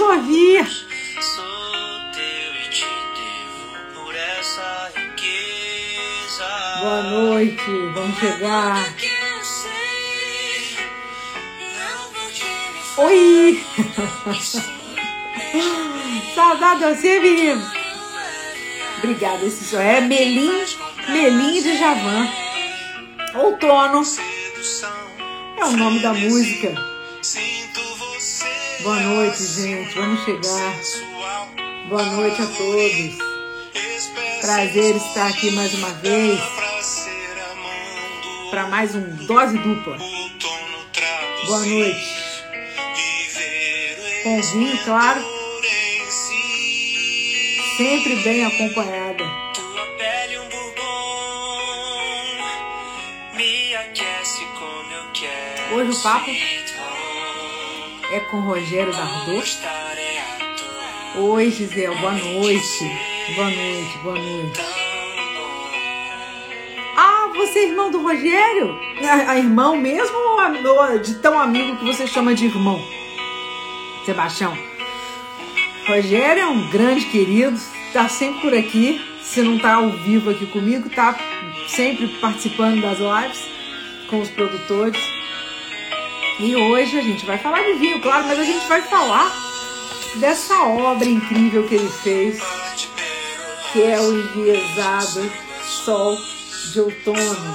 Sofia! Boa noite, vamos chegar. Oi! Saudade de você, menino. Obrigada, esse só é Melim, Melim de Javan. Outono. É o nome da música. Boa noite, gente. Vamos chegar. Boa noite a todos. Prazer estar aqui mais uma vez para mais um dose dupla. Boa noite. Com vinho, claro. Sempre bem acompanhada. Hoje o papo é com Rogério Dardot. Oi, Gisele, boa noite. Boa noite, boa noite. Ah, você é irmão do Rogério? A, a irmão mesmo ou de tão amigo que você chama de irmão? Sebastião. Rogério é um grande querido, está sempre por aqui. Se não está ao vivo aqui comigo, está sempre participando das lives com os produtores. E hoje a gente vai falar de vinho, claro, mas a gente vai falar dessa obra incrível que ele fez, que é o enviesado Sol de Outono.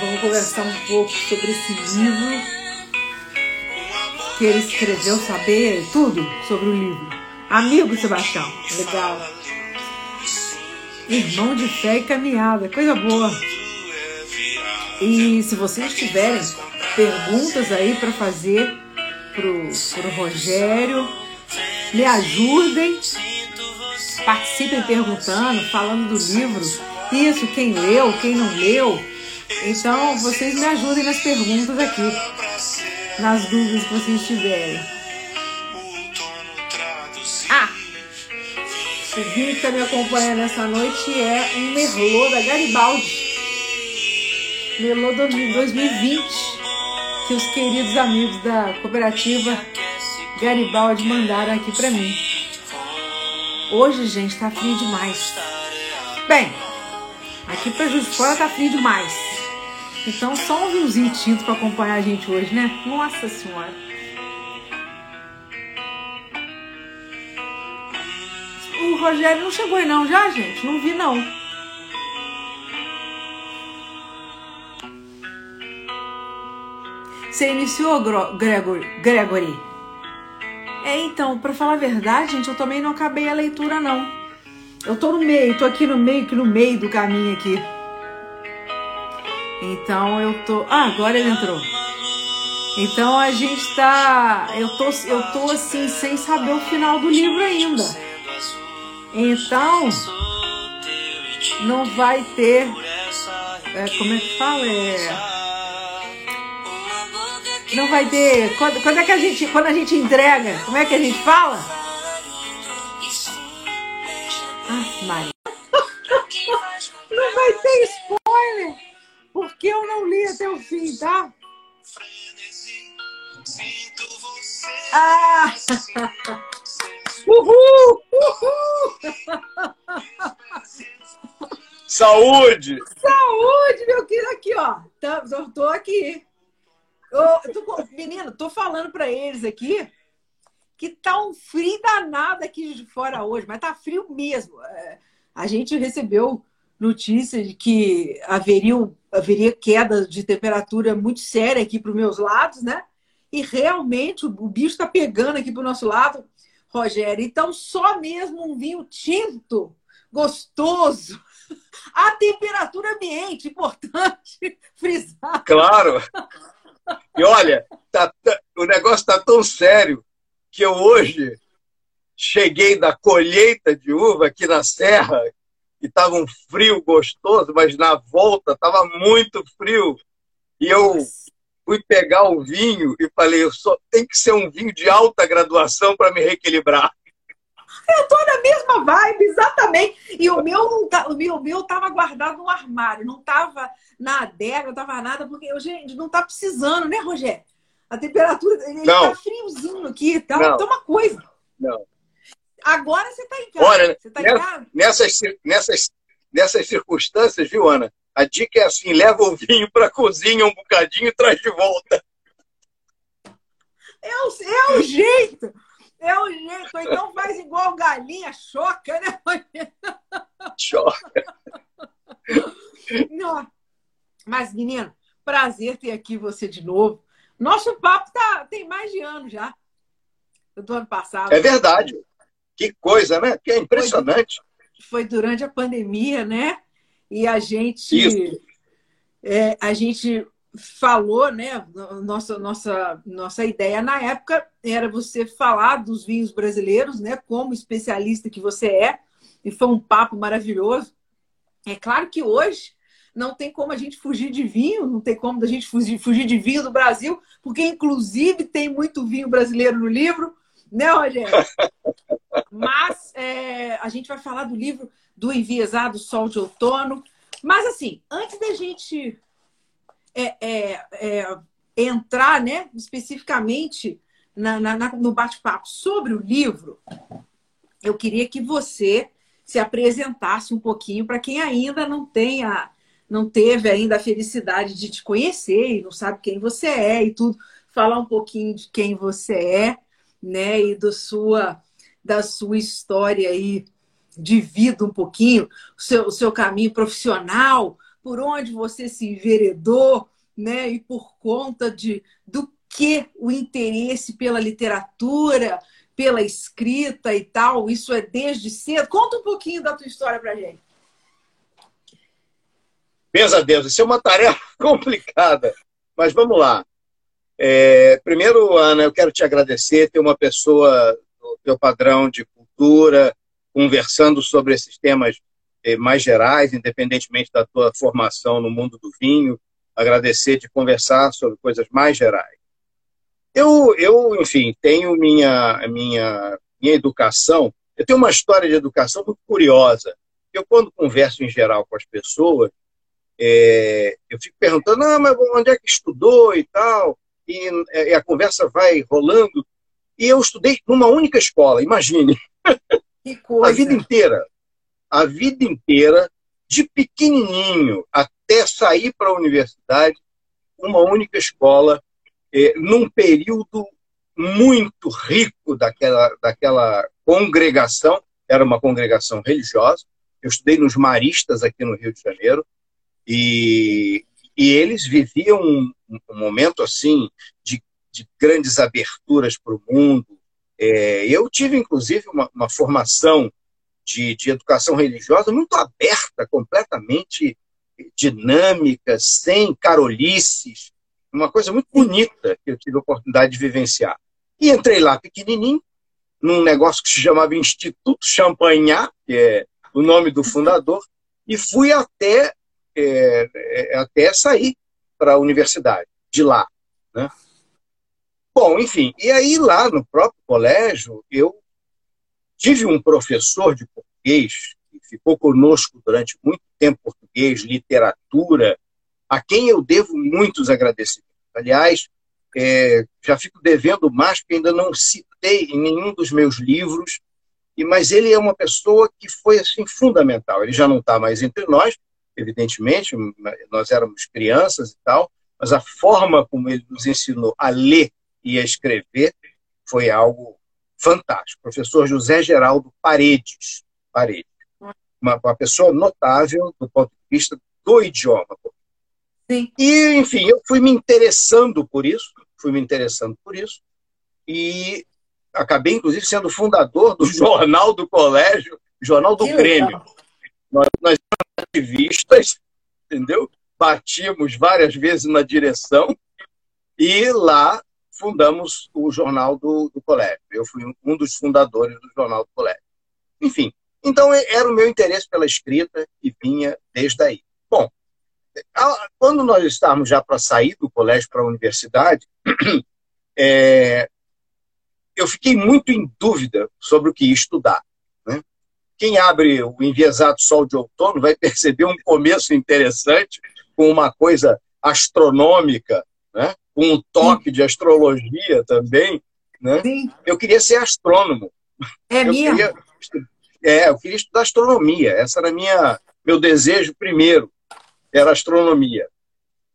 Vamos conversar um pouco sobre esse livro que ele escreveu, saber tudo sobre o livro. Amigo Sebastião, legal. Irmão de fé e caminhada, coisa boa. E se vocês tiverem perguntas aí para fazer pro, pro Rogério, me ajudem, participem perguntando, falando do livro, isso, quem leu, quem não leu. Então vocês me ajudem nas perguntas aqui nas dúvidas que vocês tiverem. Ah! O vinho que está me acompanhando nessa noite é um Merlot da Garibaldi. Merlot 2020, que os queridos amigos da cooperativa Garibaldi mandaram aqui para mim. Hoje, gente, tá frio demais. Bem, aqui para Juiz de Fora tá frio demais. Então, só um vinhozinho tinto para acompanhar a gente hoje, né? Nossa Senhora! O Rogério não chegou aí não já, gente? Não vi não. Você iniciou, Gregory? Gregory? É, então, para falar a verdade, gente, eu também não acabei a leitura não. Eu tô no meio, tô aqui no meio, aqui no meio do caminho aqui. Então eu tô. Ah, agora ele entrou. Então a gente tá. Eu tô, eu tô assim, sem saber o final do livro ainda. Então. Não vai ter. É, como é que fala? É. Não vai ter. Quando, quando é que a gente. Quando a gente entrega, como é que a gente fala? Ah, Maria. Não vai ter spoiler porque eu não li até o fim, tá? Ah! Uhul! Uhul! Saúde! Saúde, meu querido! Aqui, ó. Tá, tô, tô aqui. Eu, tô, menino, tô falando para eles aqui que tá um frio danado aqui de fora hoje, mas tá frio mesmo. É, a gente recebeu notícia de que haveria, queda de temperatura muito séria aqui para os meus lados, né? E realmente o, o bicho está pegando aqui para o nosso lado, Rogério. Então, só mesmo um vinho tinto, gostoso, a temperatura ambiente, importante frisar. Claro! E olha, tá, o negócio está tão sério que eu hoje cheguei da colheita de uva aqui na Serra e estava um frio gostoso, mas na volta estava muito frio. E eu fui pegar o vinho e falei, eu só tem que ser um vinho de alta graduação para me reequilibrar. Eu tô na mesma vibe, exatamente. E o meu não tá, o meu, o meu tava guardado no armário, não tava na adega, não tava nada, porque eu, gente, não tá precisando, né, Rogério? A temperatura, ele não. tá friozinho aqui, tá, tá uma coisa. Não. Agora você tá em casa. Olha, você tá nessa, em casa? Nessas, nessas, nessas circunstâncias, viu, Ana? A dica é assim: leva o vinho para cozinha um bocadinho e traz de volta. É o, é o jeito. É o jeito. Então faz igual galinha, choca, né? Choca. Não. Mas, menino, prazer ter aqui você de novo. Nosso papo tá, tem mais de ano já. Do ano passado. É verdade. Que coisa, né? Que é impressionante. Foi, foi durante a pandemia, né? E a gente. É, a gente falou, né? Nossa, nossa, nossa ideia na época era você falar dos vinhos brasileiros, né? Como especialista que você é, e foi um papo maravilhoso. É claro que hoje não tem como a gente fugir de vinho, não tem como a gente fugir, fugir de vinho do Brasil, porque inclusive tem muito vinho brasileiro no livro, né, Rogério? Mas é, a gente vai falar do livro do Enviesado Sol de Outono. Mas assim, antes da gente é, é, é, entrar né, especificamente na, na, no bate-papo sobre o livro, eu queria que você se apresentasse um pouquinho para quem ainda não tenha, não teve ainda a felicidade de te conhecer e não sabe quem você é e tudo, falar um pouquinho de quem você é, né, e do sua da sua história aí de vida um pouquinho, o seu, o seu caminho profissional, por onde você se enveredou, né? E por conta de do que o interesse pela literatura, pela escrita e tal, isso é desde cedo. Conta um pouquinho da tua história pra gente. Deus, isso é uma tarefa complicada, mas vamos lá. É, primeiro, Ana, eu quero te agradecer, ter uma pessoa do teu padrão de cultura, conversando sobre esses temas mais gerais, independentemente da tua formação no mundo do vinho, agradecer de conversar sobre coisas mais gerais. Eu, eu enfim, tenho minha, minha, minha educação, eu tenho uma história de educação muito curiosa. Eu, quando converso em geral com as pessoas, é, eu fico perguntando, ah, mas onde é que estudou e tal, e, e a conversa vai rolando. E eu estudei numa única escola, imagine. A vida inteira. A vida inteira, de pequenininho até sair para a universidade, uma única escola, eh, num período muito rico daquela, daquela congregação, era uma congregação religiosa. Eu estudei nos Maristas aqui no Rio de Janeiro. E, e eles viviam um, um momento assim de, de grandes aberturas para o mundo, é, eu tive, inclusive, uma, uma formação de, de, educação religiosa muito aberta, completamente dinâmica, sem carolices, uma coisa muito bonita que eu tive a oportunidade de vivenciar. E entrei lá pequenininho, num negócio que se chamava Instituto Champagnat, que é o nome do fundador, e fui até, é, é até sair para a universidade, de lá. Né? Bom, enfim, e aí lá no próprio colégio, eu tive um professor de português, que ficou conosco durante muito tempo, português, literatura, a quem eu devo muitos agradecimentos. Aliás, é, já fico devendo mais, porque ainda não citei em nenhum dos meus livros, e mas ele é uma pessoa que foi assim fundamental. Ele já não está mais entre nós, evidentemente, nós éramos crianças e tal, mas a forma como ele nos ensinou a ler e a escrever foi algo fantástico. Professor José Geraldo Paredes, Paredes uma, uma pessoa notável do ponto de vista do idioma. Sim. E, enfim, eu fui me interessando por isso, fui me interessando por isso, e acabei, inclusive, sendo fundador do jornal do colégio, jornal do que Grêmio. Nós, nós ativistas, entendeu? Batíamos várias vezes na direção, e lá fundamos o Jornal do, do Colégio. Eu fui um dos fundadores do Jornal do Colégio. Enfim, então era o meu interesse pela escrita e vinha desde aí. Bom, quando nós estávamos já para sair do colégio para a universidade, é, eu fiquei muito em dúvida sobre o que estudar. quem abre o enviesado Sol de Outono vai perceber um começo interessante com uma coisa astronômica, né? Com um toque Sim. de astrologia também. Né? Eu queria ser astrônomo. É eu mesmo? Queria, é, eu queria estudar astronomia. Essa era minha meu desejo primeiro, era astronomia.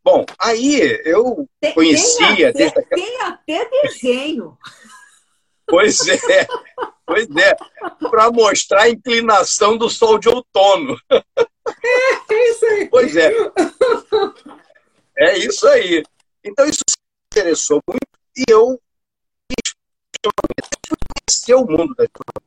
Bom, aí eu tem, conhecia... Tem até, tem até desenho. Pois é, pois é, para mostrar a inclinação do sol de outono. É, é isso aí. Pois é. É isso aí. Então isso me interessou muito e eu conhecer o mundo da astronomia.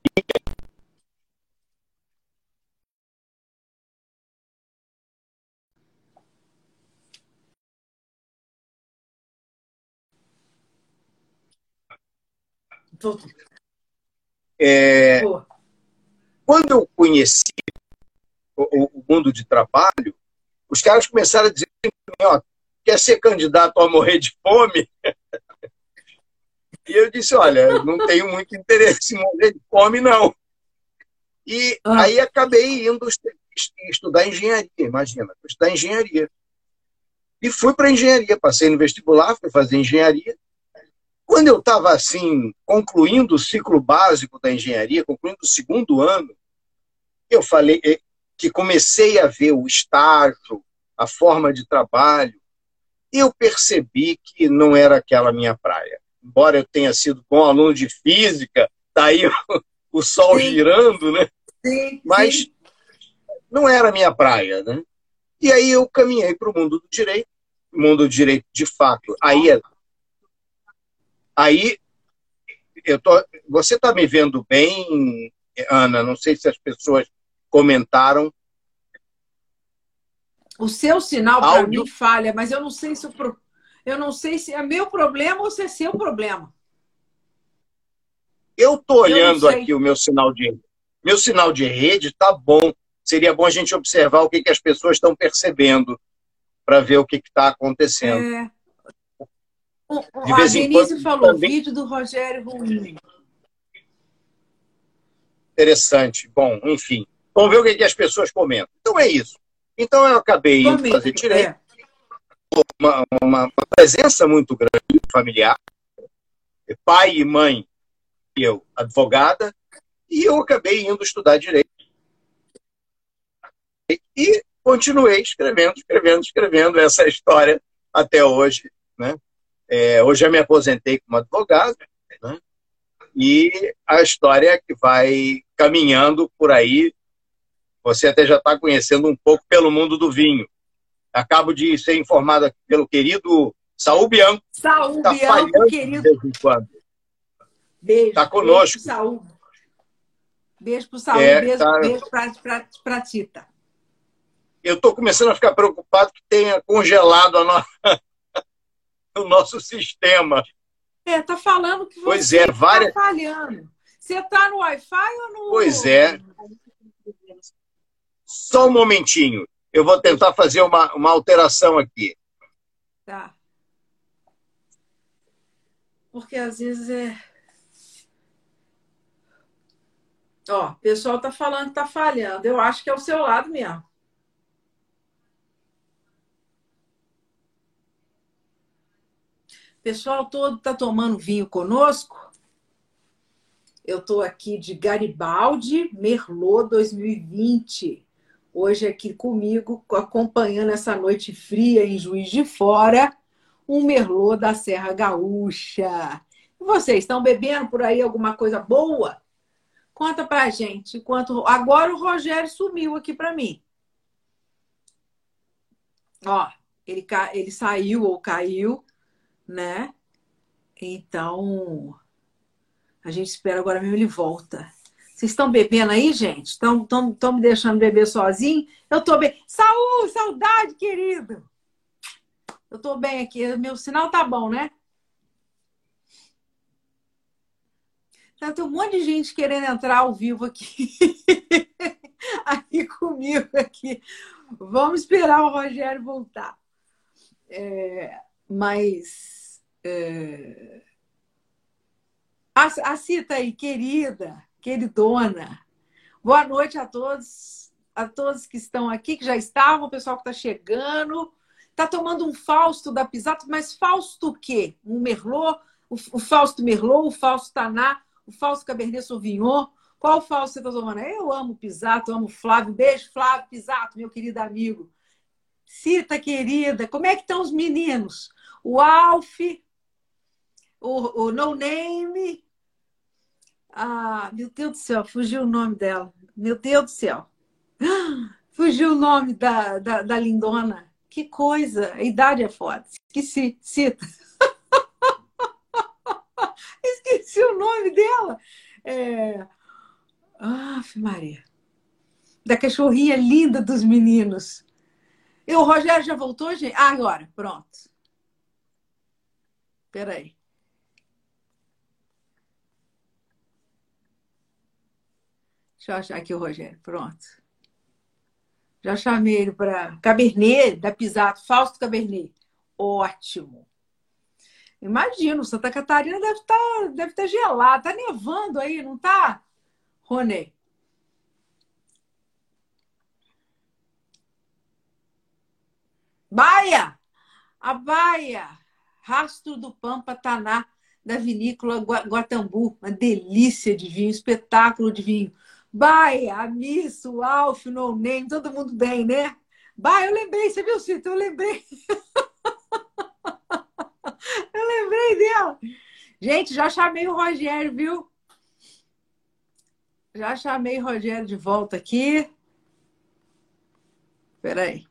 É, quando eu conheci o, o, mundo de trabalho, os caras começaram a dizer: ó, quer ser candidato a morrer de fome? E eu disse: olha, não tenho muito interesse em morrer de fome, não. E ah. aí acabei indo estudar engenharia, imagina, estudar engenharia. E fui para engenharia, passei no vestibular, fui fazer engenharia. Quando eu estava assim, concluindo o ciclo básico da engenharia, concluindo o segundo ano, eu falei eh, que comecei a ver o estágio, a forma de trabalho, eu percebi que não era aquela minha praia. Embora eu tenha sido bom aluno de física, tá aí o, o sol sim. girando, né? Sim, Mas sim. não era a minha praia, né? E aí eu caminhei para o mundo do direito, mundo do direito de fato. Aí é Aí, eu tô, você está me vendo bem, Ana? Não sei se as pessoas comentaram. O seu sinal para mim falha, mas eu não sei se o pro... eu não sei se é meu problema ou se é seu problema. Eu estou olhando aqui o meu sinal de meu sinal de rede está bom. Seria bom a gente observar o que, que as pessoas estão percebendo para ver o que está acontecendo. É. De vez a Denise quando, falou, também... vídeo do Rogério ruim. Interessante. Bom, enfim. Vamos ver o que, que as pessoas comentam. Então é isso. Então eu acabei indo fazer direito. É. Uma, uma, uma, presença muito grande familiar. Pai e mãe, e eu, advogada, e eu acabei indo estudar direito. E continuei escrevendo, escrevendo, escrevendo essa história até hoje. Né? É, hoje eu me aposentei como advogado, né? e a história é que vai caminhando por aí. Você até já está conhecendo um pouco pelo mundo do vinho. Acabo de ser informado aqui pelo querido Saul Bianco. Saul tá Bianco, querido. Beijo. Está conosco. Beijo Saul. Beijo para o Saul, é, beijo, tá... beijo para a Tita. Eu estou começando a ficar preocupado que tenha congelado nossa, o nosso sistema. É, tá falando que pois você é, várias... tá falhando. Você tá no Wi-Fi ou no. Pois é. Só um momentinho. Eu vou tentar fazer uma, uma alteração aqui. Tá. Porque às vezes é. Ó, o pessoal tá falando que tá falhando. Eu acho que é o seu lado mesmo. pessoal todo está tomando vinho conosco. Eu estou aqui de Garibaldi Merlot 2020. Hoje aqui comigo, acompanhando essa noite fria em Juiz de Fora, um Merlot da Serra Gaúcha. E vocês estão bebendo por aí alguma coisa boa? Conta pra gente. Enquanto agora o Rogério sumiu aqui para mim. Ó, ele, ca... ele saiu ou caiu né? Então, a gente espera agora mesmo ele volta. Vocês estão bebendo aí, gente? Estão, estão, me deixando beber sozinho? Eu estou bem. Saúde, saudade, querido! Eu estou bem aqui. Meu sinal tá bom, né? Então, tem um monte de gente querendo entrar ao vivo aqui. aqui comigo aqui. Vamos esperar o Rogério voltar. É, mas é... A, a Cita aí, querida, queridona, Boa noite a todos, a todos que estão aqui, que já estavam, o pessoal que está chegando. Está tomando um Fausto da Pisato, mas Fausto o quê? Um Merlot? O, Fausto Merlot, o Fausto Taná, o Fausto Cabernet Sauvignon? Qual Fausto você está tomando? Eu amo Pisato, amo Flávio. Beijo, Flávio Pisato, meu querido amigo. Cita, querida, como é que estão os meninos? O Alf, o, o No Name. Ah, meu Deus do céu, fugiu o nome dela. Meu Deus do céu. Fugiu o nome da, da, da lindona. Que coisa. A idade é foda. Esqueci. Cita. Esqueci o nome dela. É... Ah, Maria. Da cachorrinha linda dos meninos. E o Rogério já voltou, gente? Ah, agora. Pronto. Espera Deixa eu achar aqui o Rogério. Pronto. Já chamei ele para Cabernet, da Pisato, Fausto Cabernet. Ótimo. Imagino, Santa Catarina deve estar tá, deve tá gelado. Está nevando aí, não está, Rony? Baia! A Baia! Rastro do Pampa Taná, da vinícola Guatambu. Uma delícia de vinho, espetáculo de vinho. Baia, Amisso, Alf, No Name, todo mundo bem, né? Baia, eu lembrei, você viu, Cito? Eu lembrei. eu lembrei dela. Gente, já chamei o Rogério, viu? Já chamei o Rogério de volta aqui. Espera aí.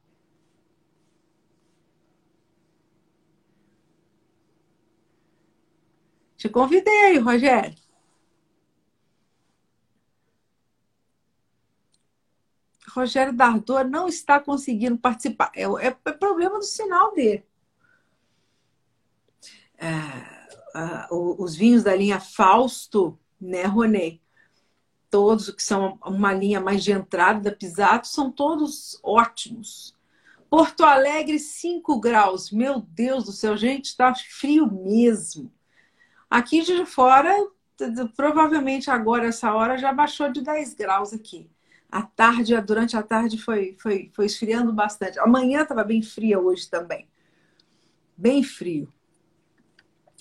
Te convidei, Rogério. Rogério Dardor não está conseguindo participar. É, é, é problema do sinal dele. É, os vinhos da linha Fausto, né, Ronê? Todos que são uma linha mais de entrada da Pisato são todos ótimos. Porto Alegre, 5 graus. Meu Deus do céu, gente, está frio mesmo. Aqui de fora, provavelmente agora, essa hora, já baixou de 10 graus aqui. A tarde, durante a tarde, foi, foi, foi esfriando bastante. Amanhã estava bem fria hoje também. Bem frio.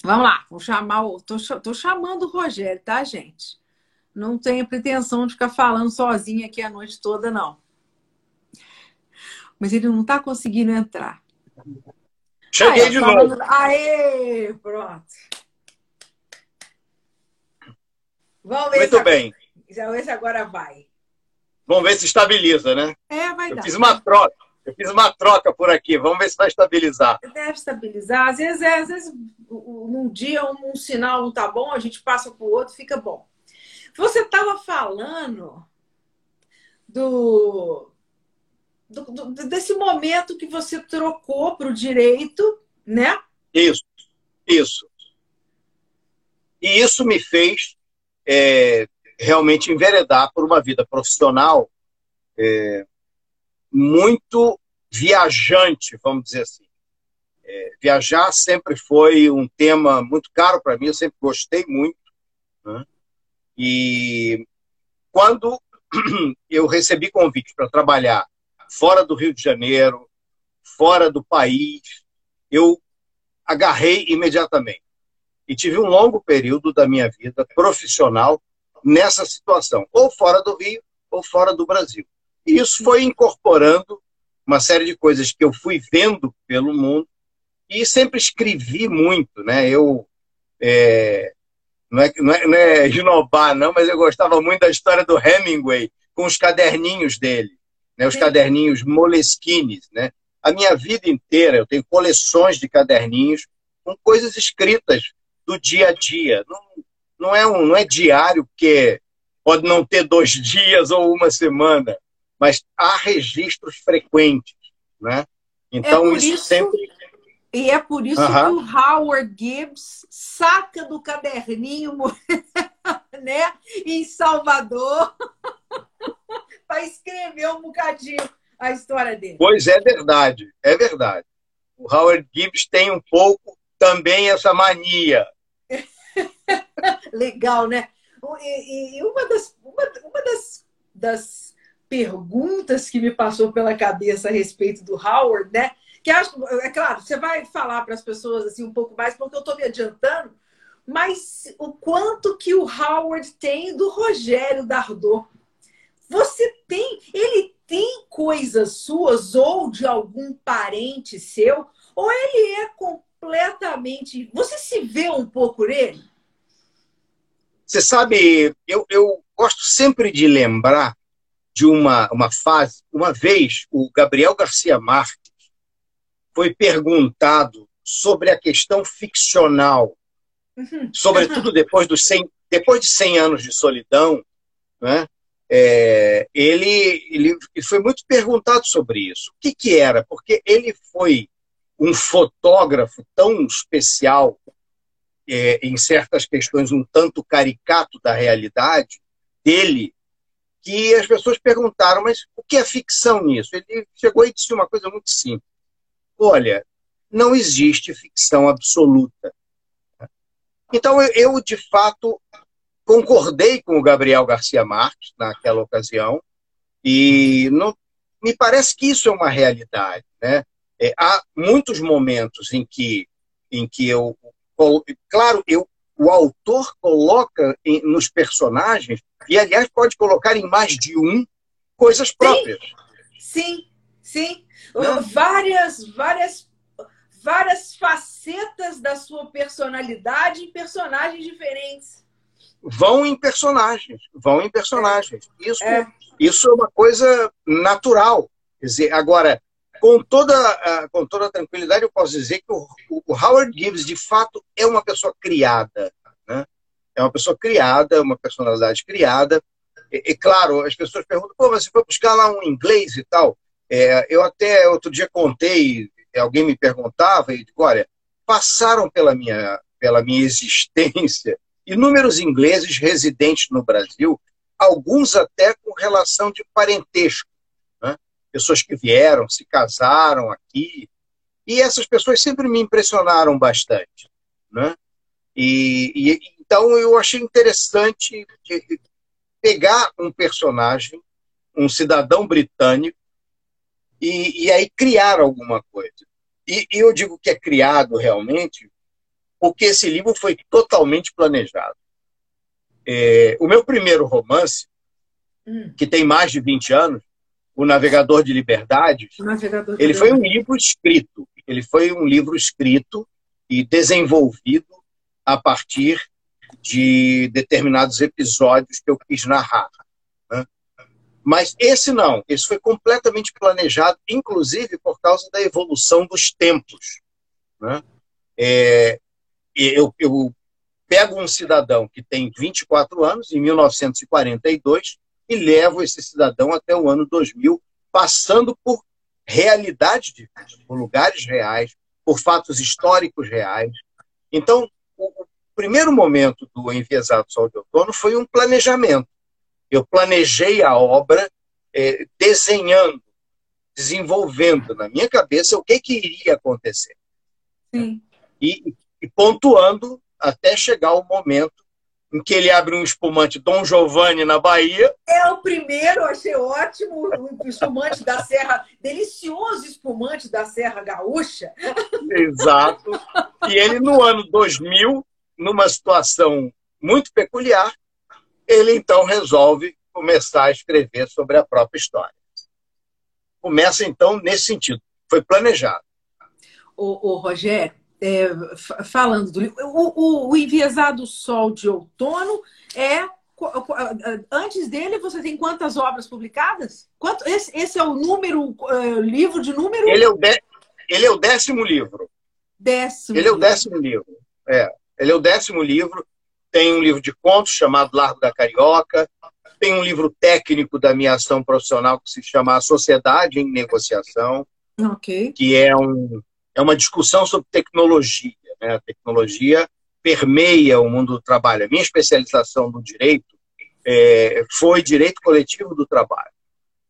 Vamos lá, vou chamar o. Tô, tô chamando o Rogério, tá, gente? Não tenho pretensão de ficar falando sozinha aqui a noite toda, não. Mas ele não está conseguindo entrar. Cheguei Aí, de novo. Aê, pronto. Vamos ver Muito se bem. Vamos ver se agora vai. Vamos ver se estabiliza, né? É, vai Eu dar. fiz uma troca. Eu fiz uma troca por aqui. Vamos ver se vai estabilizar. Deve estabilizar. Às vezes, é, às vezes num dia um, um sinal não tá bom, a gente passa para o outro, fica bom. Você estava falando do, do, do, desse momento que você trocou para o direito, né? Isso, isso. E isso me fez é, realmente enveredar por uma vida profissional é, muito viajante, vamos dizer assim. É, viajar sempre foi um tema muito caro para mim, eu sempre gostei muito. Né? E quando eu recebi convite para trabalhar fora do Rio de Janeiro, fora do país, eu agarrei imediatamente. E tive um longo período da minha vida profissional nessa situação, ou fora do Rio ou fora do Brasil. E isso foi incorporando uma série de coisas que eu fui vendo pelo mundo e sempre escrevi muito, né? Eu é, não é, não é, não é ginobar, não, mas eu gostava muito da história do Hemingway com os caderninhos dele, né? Os Sim. caderninhos Moleskines, né? A minha vida inteira eu tenho coleções de caderninhos com coisas escritas do dia a dia. Não, não é um, não é diário porque pode não ter dois dias ou uma semana, mas há registros frequentes, né? Então é isso, isso, sempre e é por isso que o Howard Gibbs saca do caderninho, né, em Salvador, para escrever um bocadinho a história dele. Pois é verdade, é verdade. O Howard Gibbs tem um pouco também essa mania Legal, né? E, e, uma, das, uma, uma das das perguntas que me passou pela cabeça a respeito do Howard, né? Que acho, é claro, você vai falar para as pessoas assim um pouco mais, porque eu estou me adiantando, mas o quanto que o Howard tem do Rogério Dardot. Você tem, ele tem coisas suas ou de algum parente seu, ou ele é completamente. Você se vê um pouco nele? Você sabe, eu, eu gosto sempre de lembrar de uma, uma fase. Uma vez, o Gabriel Garcia Marques foi perguntado sobre a questão ficcional, uhum. sobretudo depois, dos 100, depois de 100 anos de solidão, né? É, ele, ele, ele, foi muito perguntado sobre isso. O que, que era? Porque ele foi um fotógrafo tão especial, é, em certas questões um tanto caricato da realidade dele, que as pessoas perguntaram, mas o que é ficção nisso? Ele chegou e disse uma coisa muito simples. Olha, não existe ficção absoluta. Então, eu, de fato, concordei com o Gabriel Garcia Marques naquela ocasião, e não, me parece que isso é uma realidade. Né? É, há muitos momentos em que, em que eu. Claro, eu, o autor coloca em, nos personagens e, aliás, pode colocar em mais de um coisas próprias. Sim, sim. sim. Várias, várias, várias facetas da sua personalidade em personagens diferentes. Vão em personagens, vão em personagens. Isso é, isso é uma coisa natural. Quer dizer, agora, com toda, com toda tranquilidade, eu posso dizer que o, o Howard Gibbs, de fato, é uma pessoa criada é uma pessoa criada, uma personalidade criada. E, e, claro, as pessoas perguntam, pô, mas você foi buscar lá um inglês e tal? É, eu até outro dia contei, alguém me perguntava, e digo, olha, passaram pela minha, pela minha existência inúmeros ingleses residentes no Brasil, alguns até com relação de parentesco. Pessoas que vieram, se casaram aqui. E essas pessoas sempre me impressionaram bastante. Né? E, e, então eu achei interessante pegar um personagem, um cidadão britânico, e, e aí criar alguma coisa. E, e, eu digo que é criado realmente porque esse livro foi totalmente planejado. É, o meu primeiro romance, hum. que tem mais de 20 anos, O Navegador de Liberdades, Navegador de ele foi um livro escrito. Ele foi um livro escrito e desenvolvido a partir de determinados episódios que eu quis narrar. Né? Mas esse não, esse foi completamente planejado, inclusive por causa da evolução dos tempos. Né? É, eu, eu pego um cidadão que tem 24 anos, em 1942, e levo esse cidadão até o ano 2000, passando por realidades diferentes, por lugares reais, por fatos históricos reais. Então, o, primeiro momento do Enviesado Sol de Outono foi um planejamento. Eu planejei a obra é, desenhando, desenvolvendo na minha cabeça o que, que iria acontecer. Sim. E, e pontuando até chegar o momento em que ele abre um espumante Dom Giovanni na Bahia. É o primeiro, achei ótimo, o espumante da Serra, delicioso espumante da Serra Gaúcha. Exato. E ele, no ano 2000, numa situação muito peculiar, ele então resolve começar a escrever sobre a própria história. Começa então nesse sentido. Foi planejado. O, o Rogério, é, falando do livro, o, o, o Enviesado Sol de Outono é antes dele, você tem quantas obras publicadas? Quanto, esse, esse é o número, uh, livro de número? Ele é o, de, ele é o décimo livro. Décimo. Ele é o décimo livro. É. Ele é o décimo livro. Tem um livro de contos chamado Largo da Carioca. Tem um livro técnico da minha ação profissional que se chama A Sociedade em Negociação, okay. que é, um, é uma discussão sobre tecnologia. Né? A tecnologia permeia o mundo do trabalho. A minha especialização no direito é, foi direito coletivo do trabalho.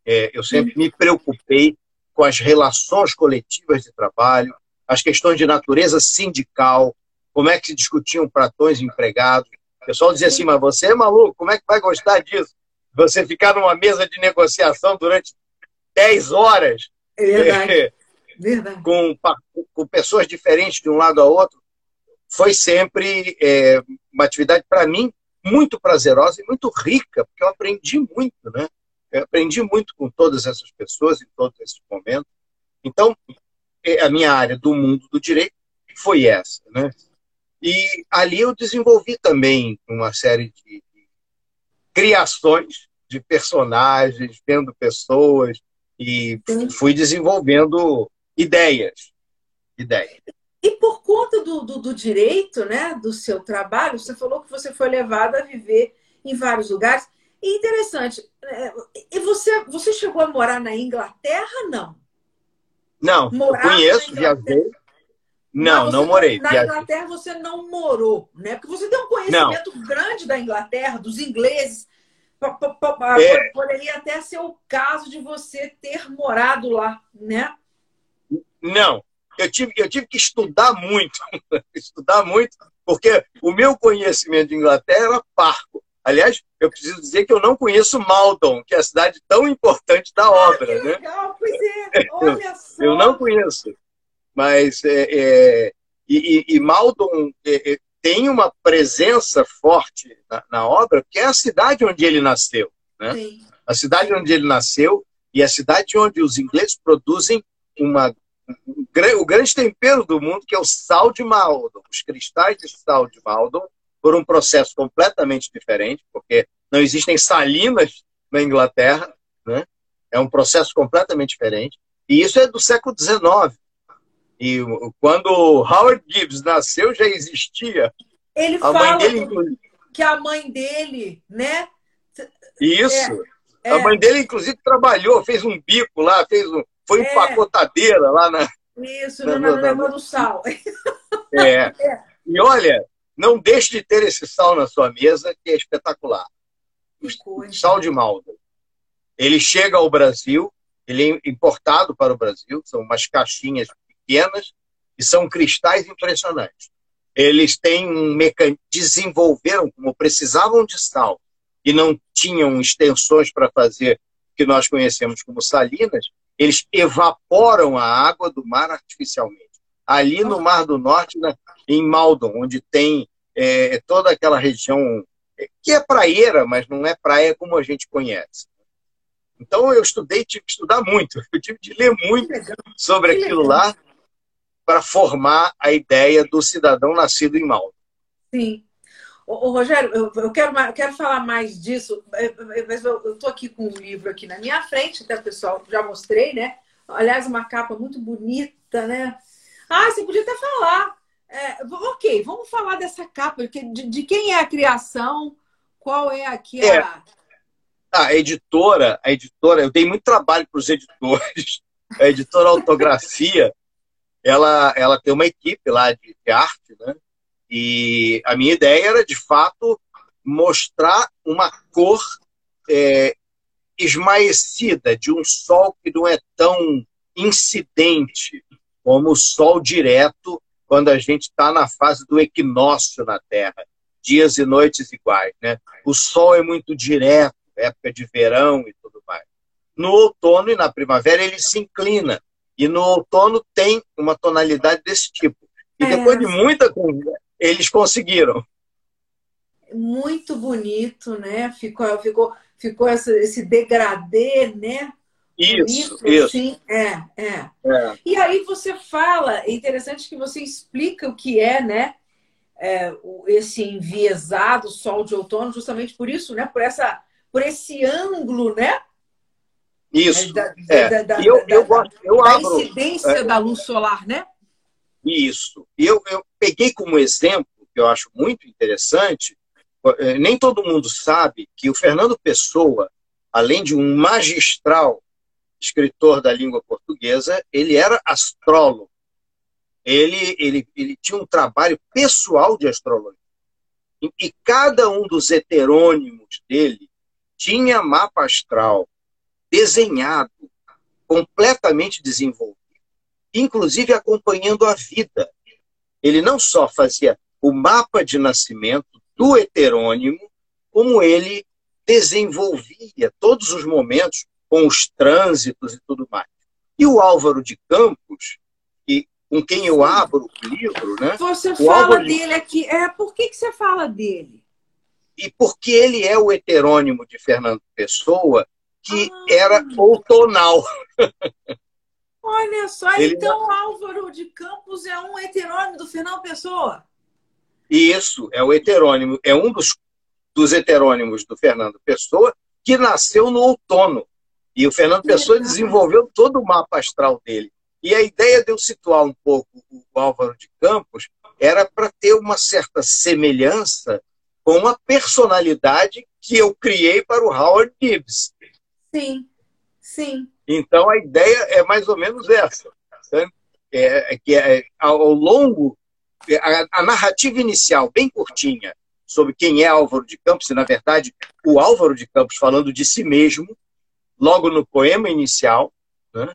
É, eu sempre me preocupei com as relações coletivas de trabalho, as questões de natureza sindical, como é que se discutiam pratões empregados. O pessoal dizia assim, mas você é maluco, como é que vai gostar disso? você ficar numa mesa de negociação durante 10 horas. É. Com, com pessoas diferentes de um lado ao outro, foi sempre é, uma atividade, para mim, muito prazerosa e muito rica, porque eu aprendi muito, né? Eu aprendi muito com todas essas pessoas em todos esses momentos. Então, é, a minha área do mundo do direito foi essa, né? E ali eu desenvolvi também uma série de criações de personagens, vendo pessoas e fui desenvolvendo ideias, ideias. E por conta do, do, do, direito, né, do seu trabalho, você falou que você foi levado a viver em vários lugares. E interessante, é, e você, você chegou a morar na Inglaterra, não? Não, Morar conheço, viajei. Não, não morei. Na viajei. Inglaterra você não morou, né? Porque você tem um conhecimento não. grande da Inglaterra, dos ingleses. É. Poderia até ser o caso de você ter morado lá, né? Não, eu tive, eu tive que estudar muito, estudar muito, porque o meu conhecimento de Inglaterra era parco. Aliás, eu preciso dizer que eu não conheço Maldon, que é a cidade tão importante da obra. Ah, que né? legal, né? pois é, olha só. Eu não conheço, mas é, é, e, e, Maldon é, é, tem uma presença forte na, na, obra, que é a cidade onde ele nasceu. Né? A cidade onde ele nasceu e a cidade onde os ingleses produzem uma o grande tempero do mundo, que é o sal de Maldon, os cristais de sal de Maldon, por um processo completamente diferente, porque não existem salinas na Inglaterra, né? é um processo completamente diferente, e isso é do século XIX. E quando Howard Gibbs nasceu, já existia. Ele a fala dele, que a mãe dele, né? Isso. É, é. A mãe dele, inclusive, trabalhou, fez um bico lá, fez um, foi é. empacotadeira lá na. Isso, na, na, na, do sal. É. é. E olha, não deixe de ter esse sal na sua mesa, que é espetacular. O sal de Malda. Ele chega ao Brasil, ele é importado para o Brasil, são umas caixinhas pequenas e são cristais impressionantes. Eles têm um mecanismo, desenvolveram, como precisavam de sal e não tinham extensões para fazer o que nós conhecemos como salinas, eles evaporam a água do mar artificialmente. Ali no Mar do Norte, né, em Maldon, onde tem é, toda aquela região é, que é praieira, mas não é praia como a gente conhece. Então eu estudei, tive que estudar muito, eu tive que ler muito sobre aquilo lá para formar a ideia do cidadão nascido em Maldon. Sim. Ô, Rogério, eu, eu, quero, eu quero falar mais disso, mas eu estou aqui com um livro aqui na minha frente, até pessoal, já mostrei, né? Aliás, uma capa muito bonita, né? Ah, você podia até falar. É, ok, vamos falar dessa capa, de, de, quem é a criação, qual é aqui a. É. A editora, a editora, eu dei muito trabalho para os editores. A editora Autografia, ela, ela tem uma equipe lá de, de arte, né? E a minha ideia era, de fato, mostrar uma cor é, esmaecida de um sol que não é tão incidente como o sol direto quando a gente está na fase do equinócio na Terra, dias e noites iguais. Né? O sol é muito direto, época de verão e tudo mais. No outono e na primavera ele se inclina, e no outono tem uma tonalidade desse tipo. E é. depois de muita conversa, eles conseguiram. Muito bonito, né? Ficou, ficou, ficou esse, degradê, né? Isso, bonito, isso. Assim. É, é, é, E aí você fala, é interessante que você explica o que é, né? É, esse enviesado sol de outono, justamente por isso, né? Por, essa, por esse ângulo, né? Isso. Da, é. da, da, eu, eu, gosto, eu da abro, incidência é. da luz solar, né? Isso. Eu, eu peguei como exemplo, que eu acho muito interessante, eh, nem todo mundo sabe que o Fernando Pessoa, além de um magistral escritor da língua portuguesa, ele era astrólogo. Ele, ele, ele tinha um trabalho pessoal de astrologia. E, e cada um dos heterônimos dele tinha mapa astral desenhado, completamente desenvolvido inclusive acompanhando a vida. Ele não só fazia o mapa de nascimento do heterônimo, como ele desenvolvia todos os momentos com os trânsitos e tudo mais. E o Álvaro de Campos, e com quem eu abro o livro, né? Você o fala Álvaro dele aqui. É, por que, que você fala dele? E porque ele é o heterônimo de Fernando Pessoa, que Ah. era outonal. Olha só, Ele- então Álvaro de Campos é um heterônimo do Fernando Pessoa. E isso é o heterônimo, é um dos, dos heterônimos do Fernando Pessoa, que nasceu no outono. E o Fernando Pessoa desenvolveu todo o mapa astral dele. E a ideia de eu situar um pouco o Álvaro de Campos era para ter uma certa semelhança com uma personalidade que eu criei para o Howard Gibbs. Sim, sim. Então a ideia é mais ou menos essa. sabe? É, é que é, ao longo, a, a narrativa inicial, bem curtinha, sobre quem é Álvaro de Campos, e na verdade o Álvaro de Campos falando de si mesmo, logo no poema inicial, né,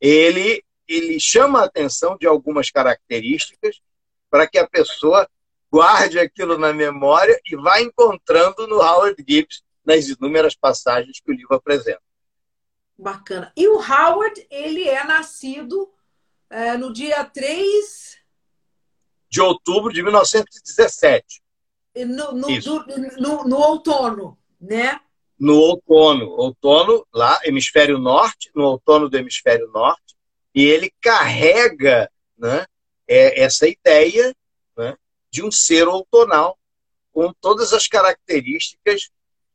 ele, ele chama a atenção de algumas características para que a pessoa guarde aquilo na memória e vá encontrando no Howard Gibbs nas inúmeras passagens que o livro apresenta. Bacana. E o Howard, ele é nascido é, no dia 3 de outubro de 1917, no, no, do- no, no outono, né? no outono. Outono, lá, hemisfério norte, no outono do hemisfério norte, e ele carrega né, é, essa ideia né, de um ser outonal com todas as características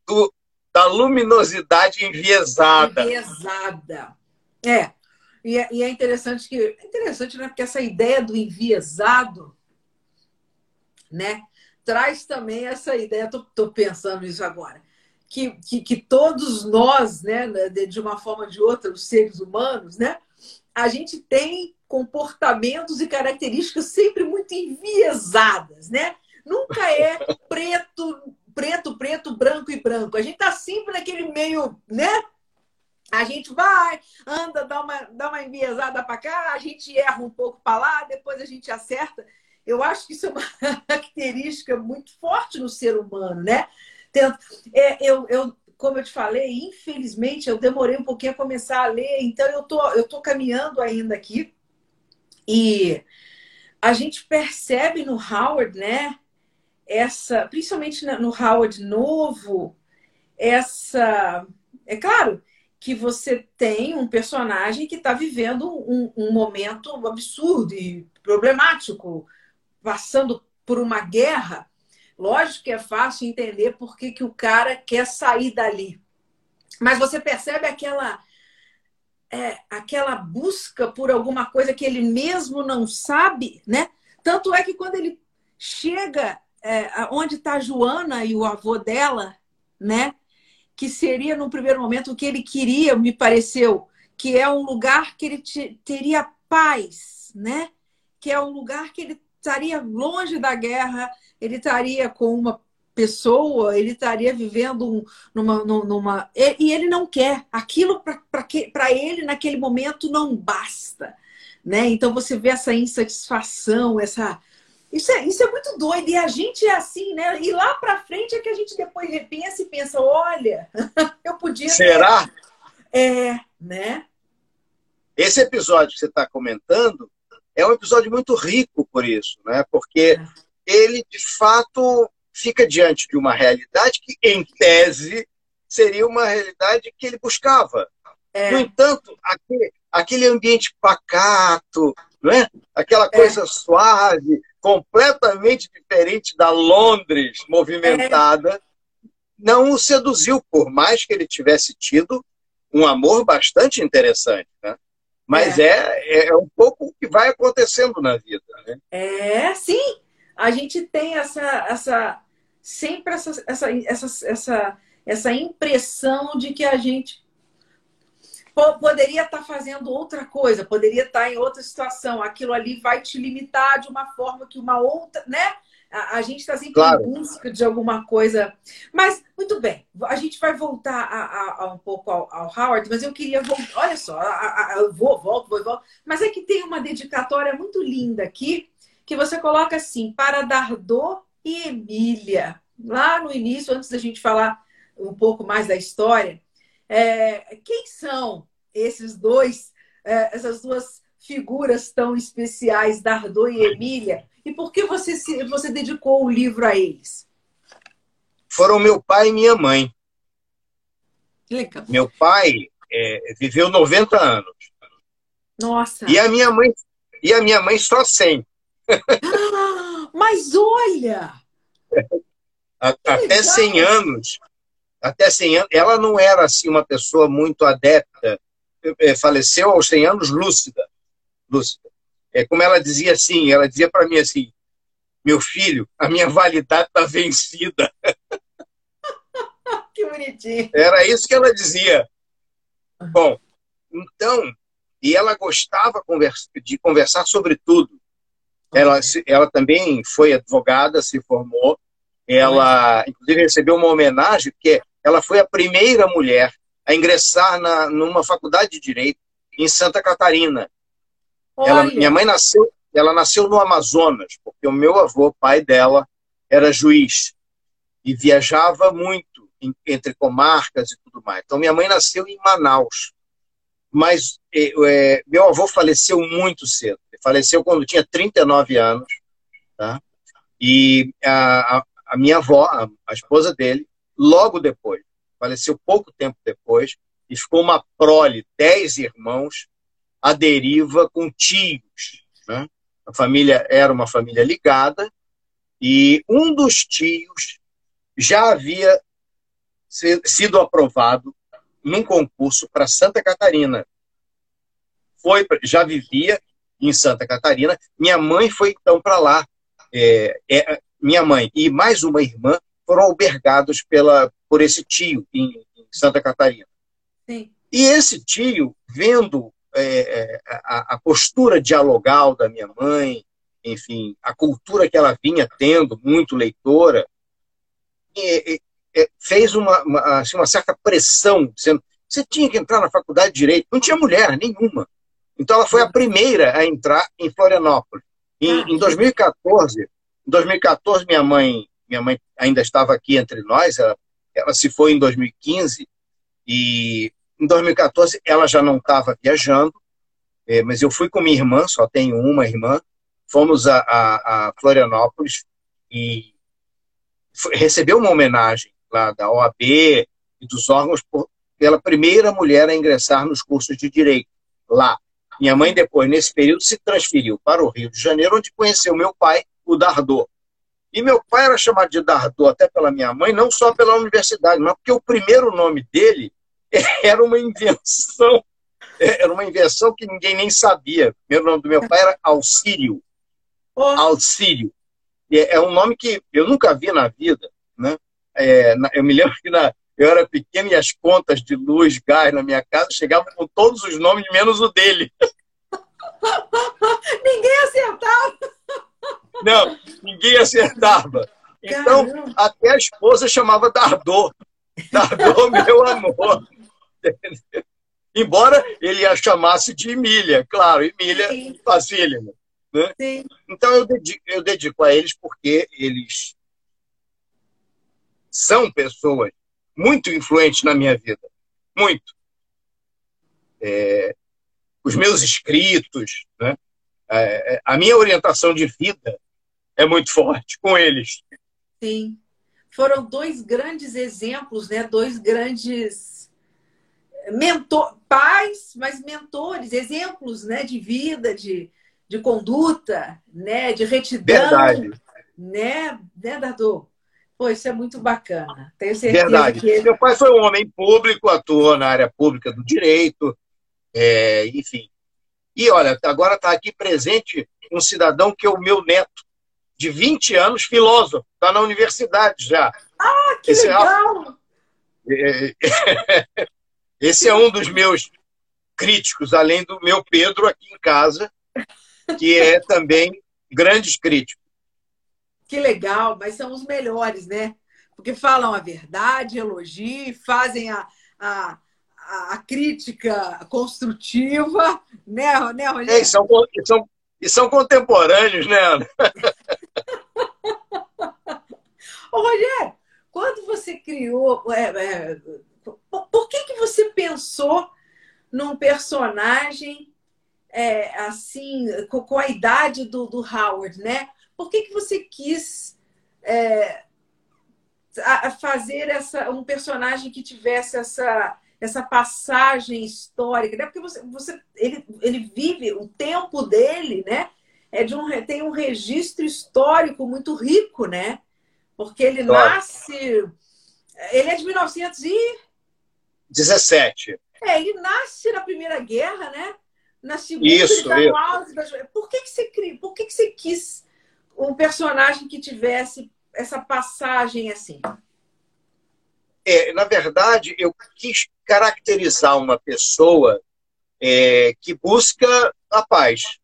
do, da luminosidade enviesada. Enviesada. É. E, é. e é interessante que. É interessante, né? Porque essa ideia do enviesado, né? Traz também essa ideia, tô, tô pensando nisso agora, que, que, que todos nós, né, de, de uma forma ou de outra, os seres humanos, né? A gente tem comportamentos e características sempre muito enviesadas, né? Nunca é preto, preto, preto, branco e branco. A gente tá sempre naquele meio, né? A gente vai, anda, dá uma, dá uma enviesada para cá, a gente erra um pouco para lá, depois a gente acerta. Eu acho que isso é uma característica muito forte no ser humano, né? Tento- é, eu, eu, como eu te falei, infelizmente eu demorei um pouquinho a começar a ler, então eu tô, eu tô caminhando ainda aqui e a gente percebe no Howard, né? Essa, principalmente no Howard novo, essa, é claro que você tem um personagem que está vivendo um, um momento absurdo e problemático, passando por uma guerra. Lógico que é fácil entender por que, que o cara quer sair dali. Mas você percebe aquela, é, aquela busca por alguma coisa que ele mesmo não sabe, né? Tanto é que quando ele chega é, onde está Joana e o avô dela, né? Que seria, no primeiro momento, o que ele queria, me pareceu, que é um lugar que ele te- teria paz, né? Que é um lugar que ele estaria longe da guerra, ele estaria com uma pessoa, ele estaria vivendo um- numa. num- numa e ele não quer. Aquilo para ele, naquele momento, não basta. Né? Então você vê essa insatisfação, essa. Isso é, isso é muito doido. E a gente é assim, né? E lá para frente é que a gente depois repensa e pensa: olha, eu podia. ter- Será? É, né? Esse episódio que você está comentando é um episódio muito rico por isso, né? porque ele, de fato, fica diante de uma realidade que, em tese, seria uma realidade que ele buscava. É. No entanto, aquele, aquele ambiente pacato, não é? aquela coisa suave, completamente diferente da Londres movimentada, não o seduziu, por mais que ele tivesse tido um amor bastante interessante. Né? Mas é. É, um pouco o que vai acontecendo na vida. Né? É, sim. A gente tem essa, essa sempre essa, essa, essa, essa, essa impressão de que a gente poderia estar fazendo outra coisa, poderia estar em outra situação. Aquilo ali vai te limitar de uma forma que uma outra, né? A, a gente está sempre Claro. em busca de alguma coisa. Mas, muito bem, a gente vai voltar a, a- a um pouco ao, ao Howard, mas eu queria voltar. Olha só, eu vou, volto, vou, volto. Mas é que tem uma dedicatória muito linda aqui, que você coloca assim, para Dardô e Emília. Lá no início, antes da gente falar um pouco mais da história. É, quem são esses dois, é, essas duas figuras tão especiais, Dardô e Emília? E por que você, se, você dedicou o livro a eles? Foram meu pai e minha mãe. Legal. Meu pai é, viveu 90 anos. Nossa! E a minha mãe, e a minha mãe só 100. Ah, mas olha! até 100 anos, até 100 anos, ela não era assim uma pessoa muito adepta, é, faleceu aos 100 anos lúcida, lúcida. É como ela dizia assim, ela dizia para mim assim, meu filho, a minha validade está vencida. que bonitinho. Era isso que ela dizia. Bom, então, e ela gostava de conversar sobre tudo. Ela, ela também foi advogada, se formou. Ela, inclusive, recebeu uma homenagem, porque ela foi a primeira mulher a ingressar na, numa faculdade de Direito em Santa Catarina. Ela, minha mãe nasceu, ela nasceu no Amazonas, porque o meu avô, pai dela, era juiz e viajava muito entre comarcas e tudo mais. Então, minha mãe nasceu em Manaus. Mas é, é, meu avô faleceu muito cedo. Ele faleceu quando tinha 39 anos. Tá? E a, a, a minha avó, a, a esposa dele, logo depois, faleceu pouco tempo depois, e ficou uma prole, dez irmãos, à deriva com tios. Né? A família era uma família ligada, e um dos tios já havia sido aprovado num concurso para Santa Catarina. Foi, já vivia em Santa Catarina. Minha mãe foi então para lá. É, é, minha mãe e mais uma irmã foram albergados pela, por esse tio em, em Santa Catarina. Sim. E esse tio, vendo é, é, a, a, postura dialogal da minha mãe, enfim, a cultura que ela vinha tendo, muito leitora, é, fez uma, uma, assim, uma certa pressão, dizendo você tinha que entrar na faculdade de Direito. Não tinha mulher nenhuma. Então ela foi a primeira a entrar em Florianópolis. Em, ah, em 2014, em 2014 minha mãe, minha mãe ainda estava aqui entre nós. Ela, ela se foi em 2015 e em 2014 ela já não estava viajando, é, mas eu fui com minha irmã, só tenho uma irmã. Fomos a, a, a Florianópolis e recebeu uma homenagem lá da OAB e dos órgãos por, pela primeira mulher a ingressar nos cursos de direito lá. Minha mãe, depois, nesse período, se transferiu para o Rio de Janeiro, onde conheceu meu pai, o Dardô. E meu pai era chamado de Dardô até pela minha mãe, não só pela universidade, mas porque o primeiro nome dele era uma invenção. Era uma invenção que ninguém nem sabia. O primeiro nome do meu pai era Alcírio. Alcírio. É um nome que eu nunca vi na vida. Né? É, eu me lembro que na, eu era pequeno e as contas de luz, gás na minha casa chegavam com todos os nomes, menos o dele. ninguém acertava. Não, ninguém acertava. Então, Caramba. até a esposa chamava Dardô. Dardô, meu amor. Embora ele a chamasse de Emília, claro, Emília Facílima. Né? Então, eu dedico, eu dedico a eles porque eles são pessoas muito influentes na minha vida. Muito. É, os meus escritos, né? É, é, a minha orientação de vida é muito forte com eles. Sim. Foram dois grandes exemplos, né? dois grandes mentor, pais, mas mentores, exemplos né? de vida, de, de conduta, né? de retidão. Verdade. Né, né Dado? Pô, isso é muito bacana. Tenho certeza Verdade. que. Meu pai foi um homem público, atuou na área pública do direito, é, enfim. E olha, agora está aqui presente um cidadão que é o meu neto, de 20 anos, filósofo, está na universidade já. Ah, que Esse é legal! É... Esse é um dos meus críticos, além do meu Pedro aqui em casa, que é também grandes críticos que legal, mas são os melhores, né? Porque falam a verdade, elogiam, fazem a, a, a, crítica construtiva, né, né Rogério? É, e, são, e, são, e são contemporâneos, né, Ô, Rogério, quando você criou. É, é, por que, que você pensou num personagem é, assim, com, a idade do, do, Howard, né? Por que, que você quis é, fazer essa, um personagem que tivesse essa, essa passagem histórica? Né? Porque você, você, ele, ele vive, o tempo dele, né? É de um, tem um registro histórico muito rico, né? Porque ele claro. nasce. Ele é de 1917. É, ele nasce na Primeira Guerra, né? Na Segunda isso, ele tá isso. Por que, que você por que, que você quis um personagem que tivesse essa passagem assim? É, na verdade, eu quis caracterizar uma pessoa é, que busca a paz,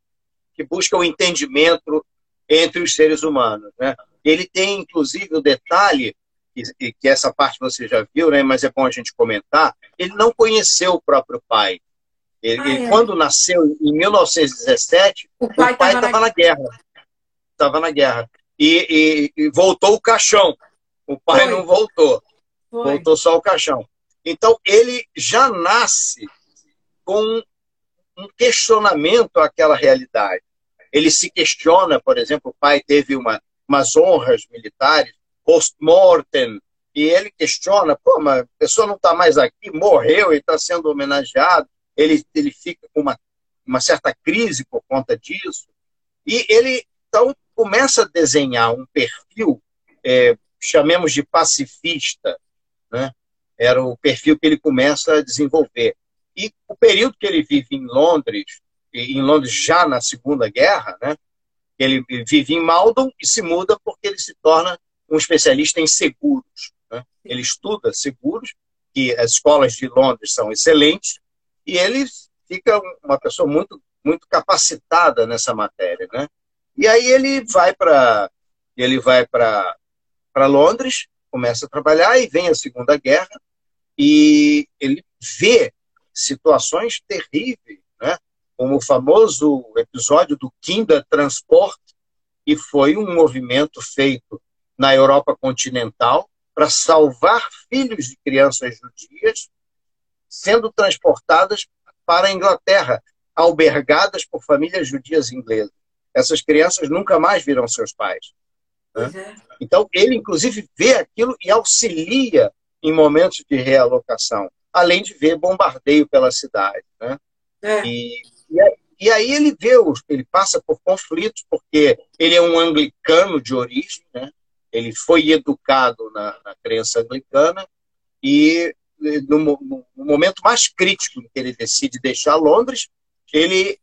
que busca o entendimento entre os seres humanos, né? Ele tem, inclusive, o detalhe, que, que essa parte você já viu, né, mas é bom a gente comentar, ele não conheceu o próprio pai. Ele, ah, é. quando nasceu, em 1917, o pai estava na... na... guerra. Estava na guerra. E, e, e, voltou o caixão. O pai Foi. não voltou. Foi. Voltou só o caixão. Então, ele já nasce com um questionamento àquela realidade. Ele se questiona, por exemplo, o pai teve uma umas honras militares, post-mortem, e ele questiona, pô, mas a pessoa não está mais aqui, morreu e está sendo homenageado, ele, ele fica com uma, uma certa crise por conta disso, e ele, então, começa a desenhar um perfil, é, chamemos de pacifista, né? era o perfil que ele começa a desenvolver. E o período que ele vive em Londres, em Londres já na Segunda Guerra, né? Ele vive em Maldon e se muda porque ele se torna um especialista em seguros. Né? Ele estuda seguros, que as escolas de Londres são excelentes, e ele fica uma pessoa muito, muito capacitada nessa matéria. Né? E aí ele vai para ele vai para Londres, começa a trabalhar e vem a Segunda Guerra e ele vê situações terríveis como o famoso episódio do Kindertransport, que foi um movimento feito na Europa continental para salvar filhos de crianças judias sendo transportadas para a Inglaterra, albergadas por famílias judias inglesas. Essas crianças nunca mais viram seus pais. Né? É. Então, ele, inclusive, vê aquilo e auxilia em momentos de realocação, além de ver bombardeio pela cidade. Né? É. E e aí, e aí ele vê, ele passa por conflitos, porque ele é um anglicano de origem, né? ele foi educado na, na crença anglicana, e no, no, momento mais crítico em que ele decide deixar Londres, ele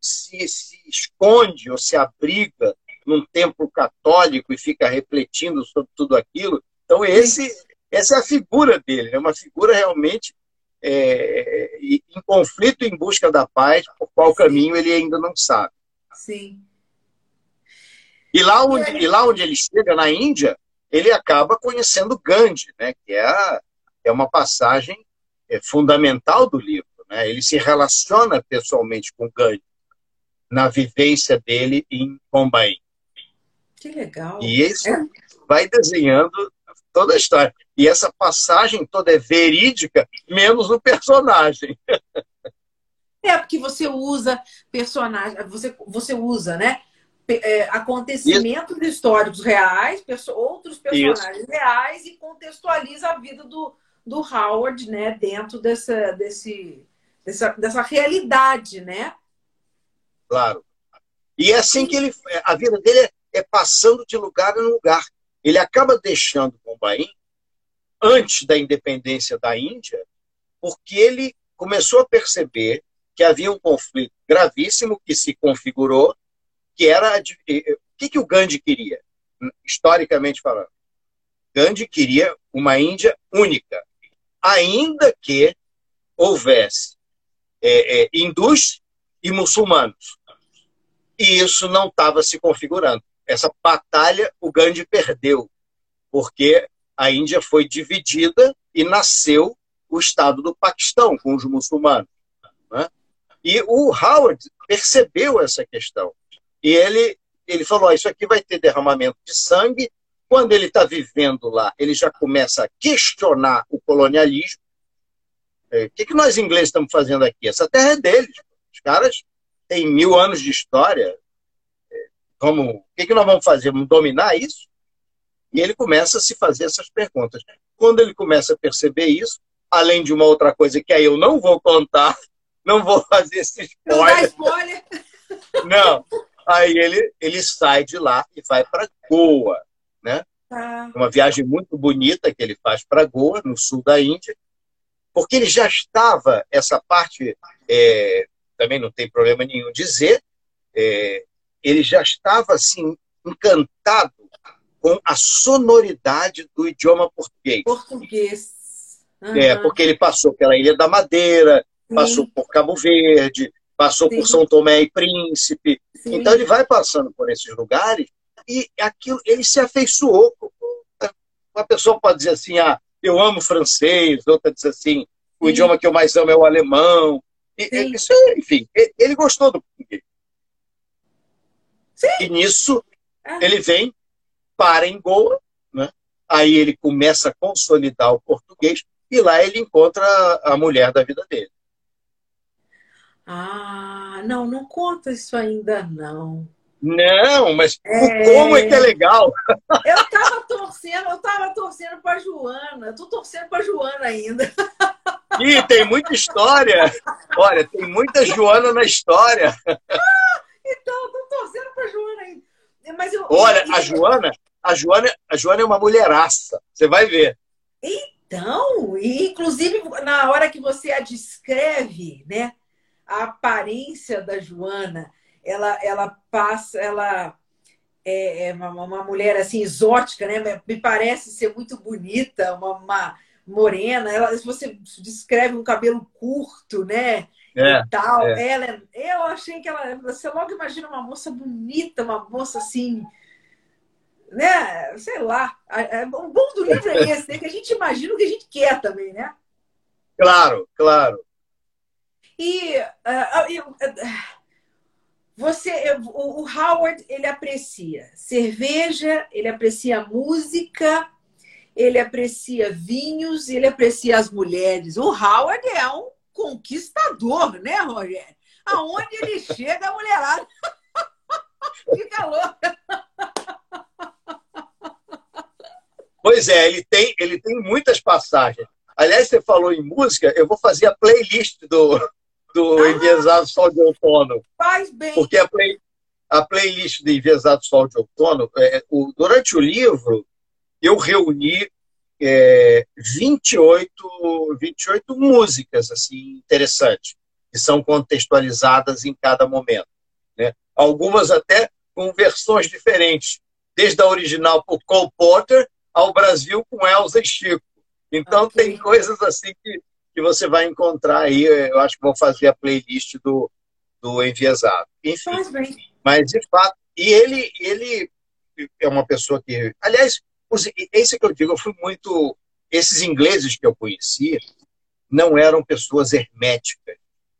se, se esconde ou se abriga num templo católico e fica refletindo sobre tudo aquilo. Então, esse, essa é a figura dele, é uma figura realmente é, em conflito em busca da paz, por qual Sim. caminho ele ainda não sabe. Sim. E lá onde, e lá onde ele chega, na Índia, ele acaba conhecendo Gandhi, né, que é, a, é uma passagem é, fundamental do livro. Né? Ele se relaciona pessoalmente com Gandhi na vivência dele em Bombay. Que legal. E isso é. vai desenhando toda a história. E essa passagem toda é verídica, menos o personagem. É, porque você usa personagem, você, você usa, né? É, acontecimentos Isso. históricos reais, outros personagens Isso. reais e contextualiza a vida do, do Howard, né? Dentro dessa, desse, dessa, dessa realidade, né? Claro. E é assim que ele, a vida dele é, é passando de lugar em lugar. Ele acaba deixando Bombaim antes da independência da Índia, porque ele começou a perceber que havia um conflito gravíssimo que se configurou, que era o que, que o Gandhi queria, historicamente falando. Gandhi queria uma Índia única, ainda que houvesse é, é, hindus e muçulmanos. E isso não estava se configurando. Essa batalha o Gandhi perdeu, porque a Índia foi dividida e nasceu o Estado do Paquistão com os muçulmanos. Né? E o Howard percebeu essa questão. E ele, ele falou: isso aqui vai ter derramamento de sangue, quando ele está vivendo lá, ele já começa a questionar o colonialismo. É, o que, que nós ingleses estamos fazendo aqui? Essa terra é deles. Os caras têm mil anos de história. Vamos, o que, que nós vamos fazer? Vamos dominar isso? E ele começa a se fazer essas perguntas. Quando ele começa a perceber isso, além de uma outra coisa que aí eu não vou contar, não vou fazer esse spoiler. Não dá spoiler. Não. Aí ele, ele sai de lá e vai para Goa, né? Ah. Uma viagem muito bonita que ele faz para Goa, no sul da Índia, porque ele já estava, essa parte, é, também não tem problema nenhum dizer, é, ele já estava assim, encantado com a sonoridade do idioma português. Português. Uhum. É, porque ele passou pela Ilha da Madeira, Sim. passou por Cabo Verde, passou Sim. por São Tomé e Príncipe. Sim. Então ele vai passando por esses lugares e aquilo ele se afeiçoou. Uma pessoa pode dizer assim, ah, eu amo francês, outra diz assim, o idioma que eu mais amo é o alemão. E, isso, enfim, ele gostou do português. E nisso ah. ele vem para em Goa, né? aí ele começa a consolidar o português e lá ele encontra a mulher da vida dele. Ah, não, não conta isso ainda não. Não, mas é... como é que é legal? Eu tava torcendo, eu tava torcendo para Joana. Eu tô torcendo para Joana ainda. Ih, tem muita história. Olha, tem muita Joana na história. Ah, então, tô torcendo para Joana ainda. Mas eu, Olha, eu... a Joana, a Joana, a Joana é uma mulheraça. Você vai ver. Então, e inclusive na hora que você a descreve, né, a aparência da Joana, ela, ela passa, ela é, é uma, uma, mulher assim exótica, né? Me parece ser muito bonita, uma, uma morena. Ela, você descreve um cabelo curto, né? É, e tal. É. Ela, eu achei que ela, você logo imagina uma moça bonita, uma moça assim né? Sei lá. O bom do livro é esse, né? que a gente imagina o que a gente quer também, né? Claro, claro. E uh, uh, você, o, o Howard, ele aprecia cerveja, ele aprecia música, ele aprecia vinhos, ele aprecia as mulheres. O Howard é um conquistador, né, Rogério? Aonde ele chega, a mulherada fica louca. Pois é, ele tem, ele tem muitas passagens. Aliás, você falou em música, eu vou fazer a playlist do, do ah, Enviesado Sol de Outono. Faz bem. Porque a, play, a playlist do Enviesado Sol de Outono, é, o, durante o livro, eu reuni é, 28, 28 músicas assim interessantes, que são contextualizadas em cada momento. Né? Algumas até com versões diferentes, desde a original por Cole Porter ao Brasil com Elza e Chico. Então okay. tem coisas assim que, que você vai encontrar aí. Eu acho que vou fazer a playlist do, do Enviesado. Enfim, mas de fato, e ele, ele é uma pessoa que, aliás, esse que eu digo, eu fui muito. Esses ingleses que eu conhecia não eram pessoas herméticas,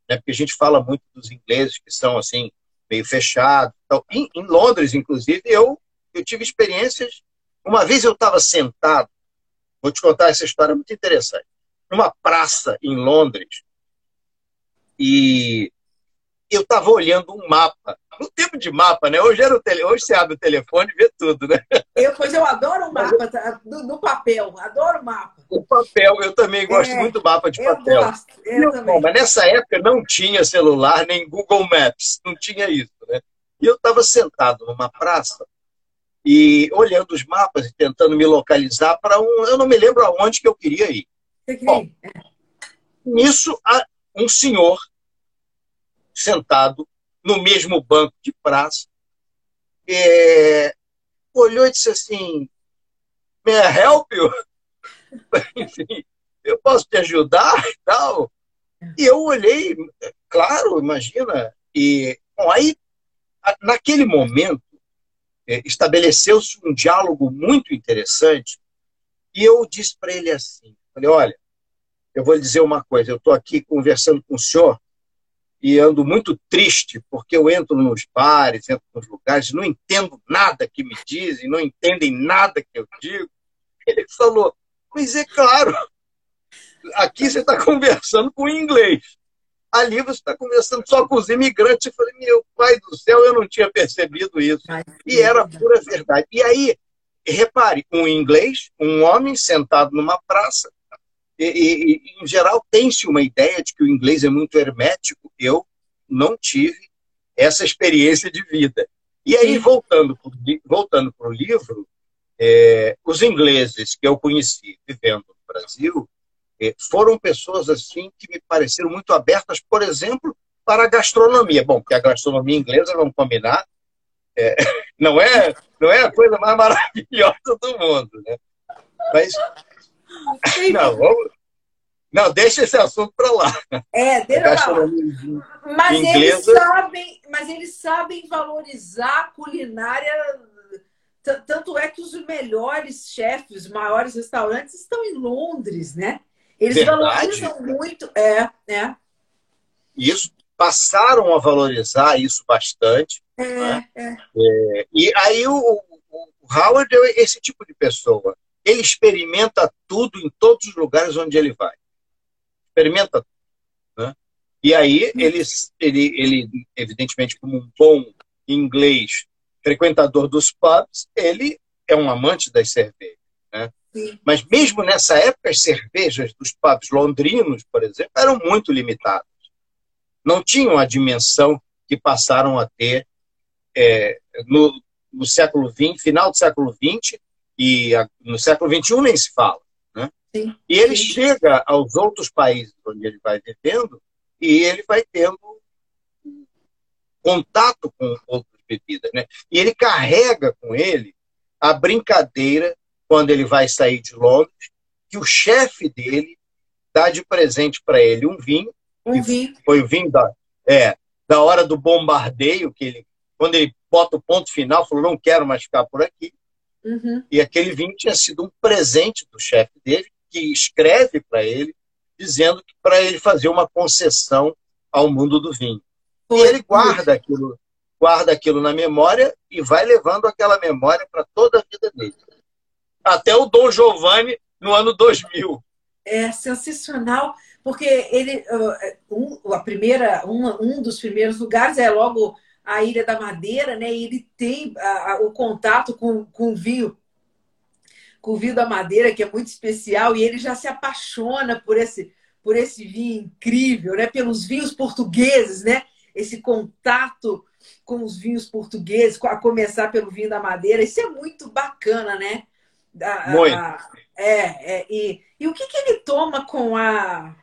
né? porque a gente fala muito dos ingleses que são assim meio fechados. Então, em, em Londres, inclusive, eu eu tive experiências uma vez eu estava sentado, vou te contar essa história muito interessante, numa praça em Londres, e eu estava olhando um mapa. No tempo de mapa, né? Hoje, era o tele... Hoje você abre o telefone e vê tudo, né? Eu, pois eu adoro o mapa tá? papel, adoro o mapa. O papel, eu também gosto é, muito do mapa de papel. Gosto, eu eu, também. mas nessa época não tinha celular, nem Google Maps, não tinha isso, né? E eu estava sentado numa praça e olhando os mapas e tentando me localizar para um. Eu não me lembro aonde que eu queria ir. Bom, nisso, um senhor sentado no mesmo banco de praça é, olhou e disse assim: I help you? Enfim, eu posso te ajudar e tal. E eu olhei, claro, imagina. E bom, aí, naquele momento, é, estabeleceu-se um diálogo muito interessante e eu disse para ele assim, falei, olha, eu vou lhe dizer uma coisa, eu estou aqui conversando com o senhor e ando muito triste, porque eu entro nos bares, entro nos lugares, não entendo nada que me dizem, não entendem nada que eu digo. Ele falou, mas é claro, aqui você está conversando com inglês. Ali você está conversando só com os imigrantes. Eu falei, meu pai do céu, eu não tinha percebido isso. E era pura verdade. E aí, repare, um inglês, um homem sentado numa praça, e, e, e, em geral tem-se uma ideia de que o inglês é muito hermético. Eu não tive essa experiência de vida. E aí, voltando para voltando o livro, é, os ingleses que eu conheci vivendo no Brasil é, foram pessoas assim que me pareceram muito abertas, por exemplo, para a gastronomia. Bom, porque a gastronomia inglesa, vamos combinar, é, não, é, não é a coisa mais maravilhosa do mundo. Né? Mas não, vamos... Não, deixa esse assunto para lá. É, deixa lá. Mas inglesa... eles sabem, mas eles sabem valorizar a culinária. Tanto é que os melhores chefes, os maiores restaurantes estão em Londres, né? Eles Verdade. valorizam muito. É, é. Isso passaram a valorizar isso bastante. É, né? é. é. E aí o, o Howard é esse tipo de pessoa ele experimenta tudo em todos os lugares onde ele vai. Experimenta tudo. Né? E aí, ele, ele, ele, evidentemente, como um bom inglês, frequentador dos pubs, ele é um amante das cervejas. Né? Mas mesmo nessa época, as cervejas dos pubs londrinos, por exemplo, eram muito limitadas. Não tinham a dimensão que passaram a ter é, no, no século XX, final do século XX, e no século XXI nem se fala. Né? Sim, e ele sim. chega aos outros países onde ele vai vivendo e ele vai tendo contato com outras bebidas. Né? E ele carrega com ele a brincadeira, quando ele vai sair de Londres, que o chefe dele dá de presente para ele um vinho. Um vinho. Foi o vinho da, é, da hora do bombardeio, que ele, quando ele bota o ponto final, falou: não quero mais ficar por aqui. Uhum. E aquele vinho tinha sido um presente do chefe dele, que escreve para ele, dizendo que para ele fazer uma concessão ao mundo do vinho. E ele guarda aquilo, guarda aquilo na memória e vai levando aquela memória para toda a vida dele. Até o Dom Giovanni no ano 2000. É sensacional, porque ele, um, a primeira, um, um dos primeiros lugares é logo a Ilha da Madeira, né? E ele tem a, a, o contato com, com o vinho, com o vinho da Madeira, que é muito especial, e ele já se apaixona por esse, por esse vinho incrível, né? Pelos vinhos portugueses, né? Esse contato com os vinhos portugueses, a começar pelo vinho da Madeira, isso é muito bacana, né? A, muito. é, é e, e o que, que ele toma com a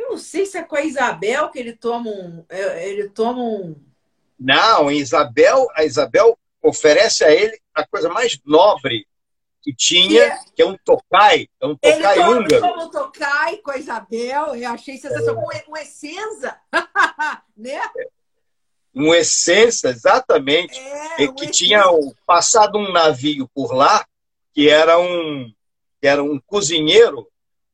eu não sei se é com a Isabel que ele toma um. É, ele toma um. Não, a Isabel, a Isabel oferece a ele a coisa mais nobre que tinha, que é, que é um tocai, é um tocai ele húngaro. Ele toma um tocai com a Isabel, eu achei sensacional, é. com essenza, né? Um essência, exatamente. É, um que essência. tinha passado um navio por lá, que era um, que era um cozinheiro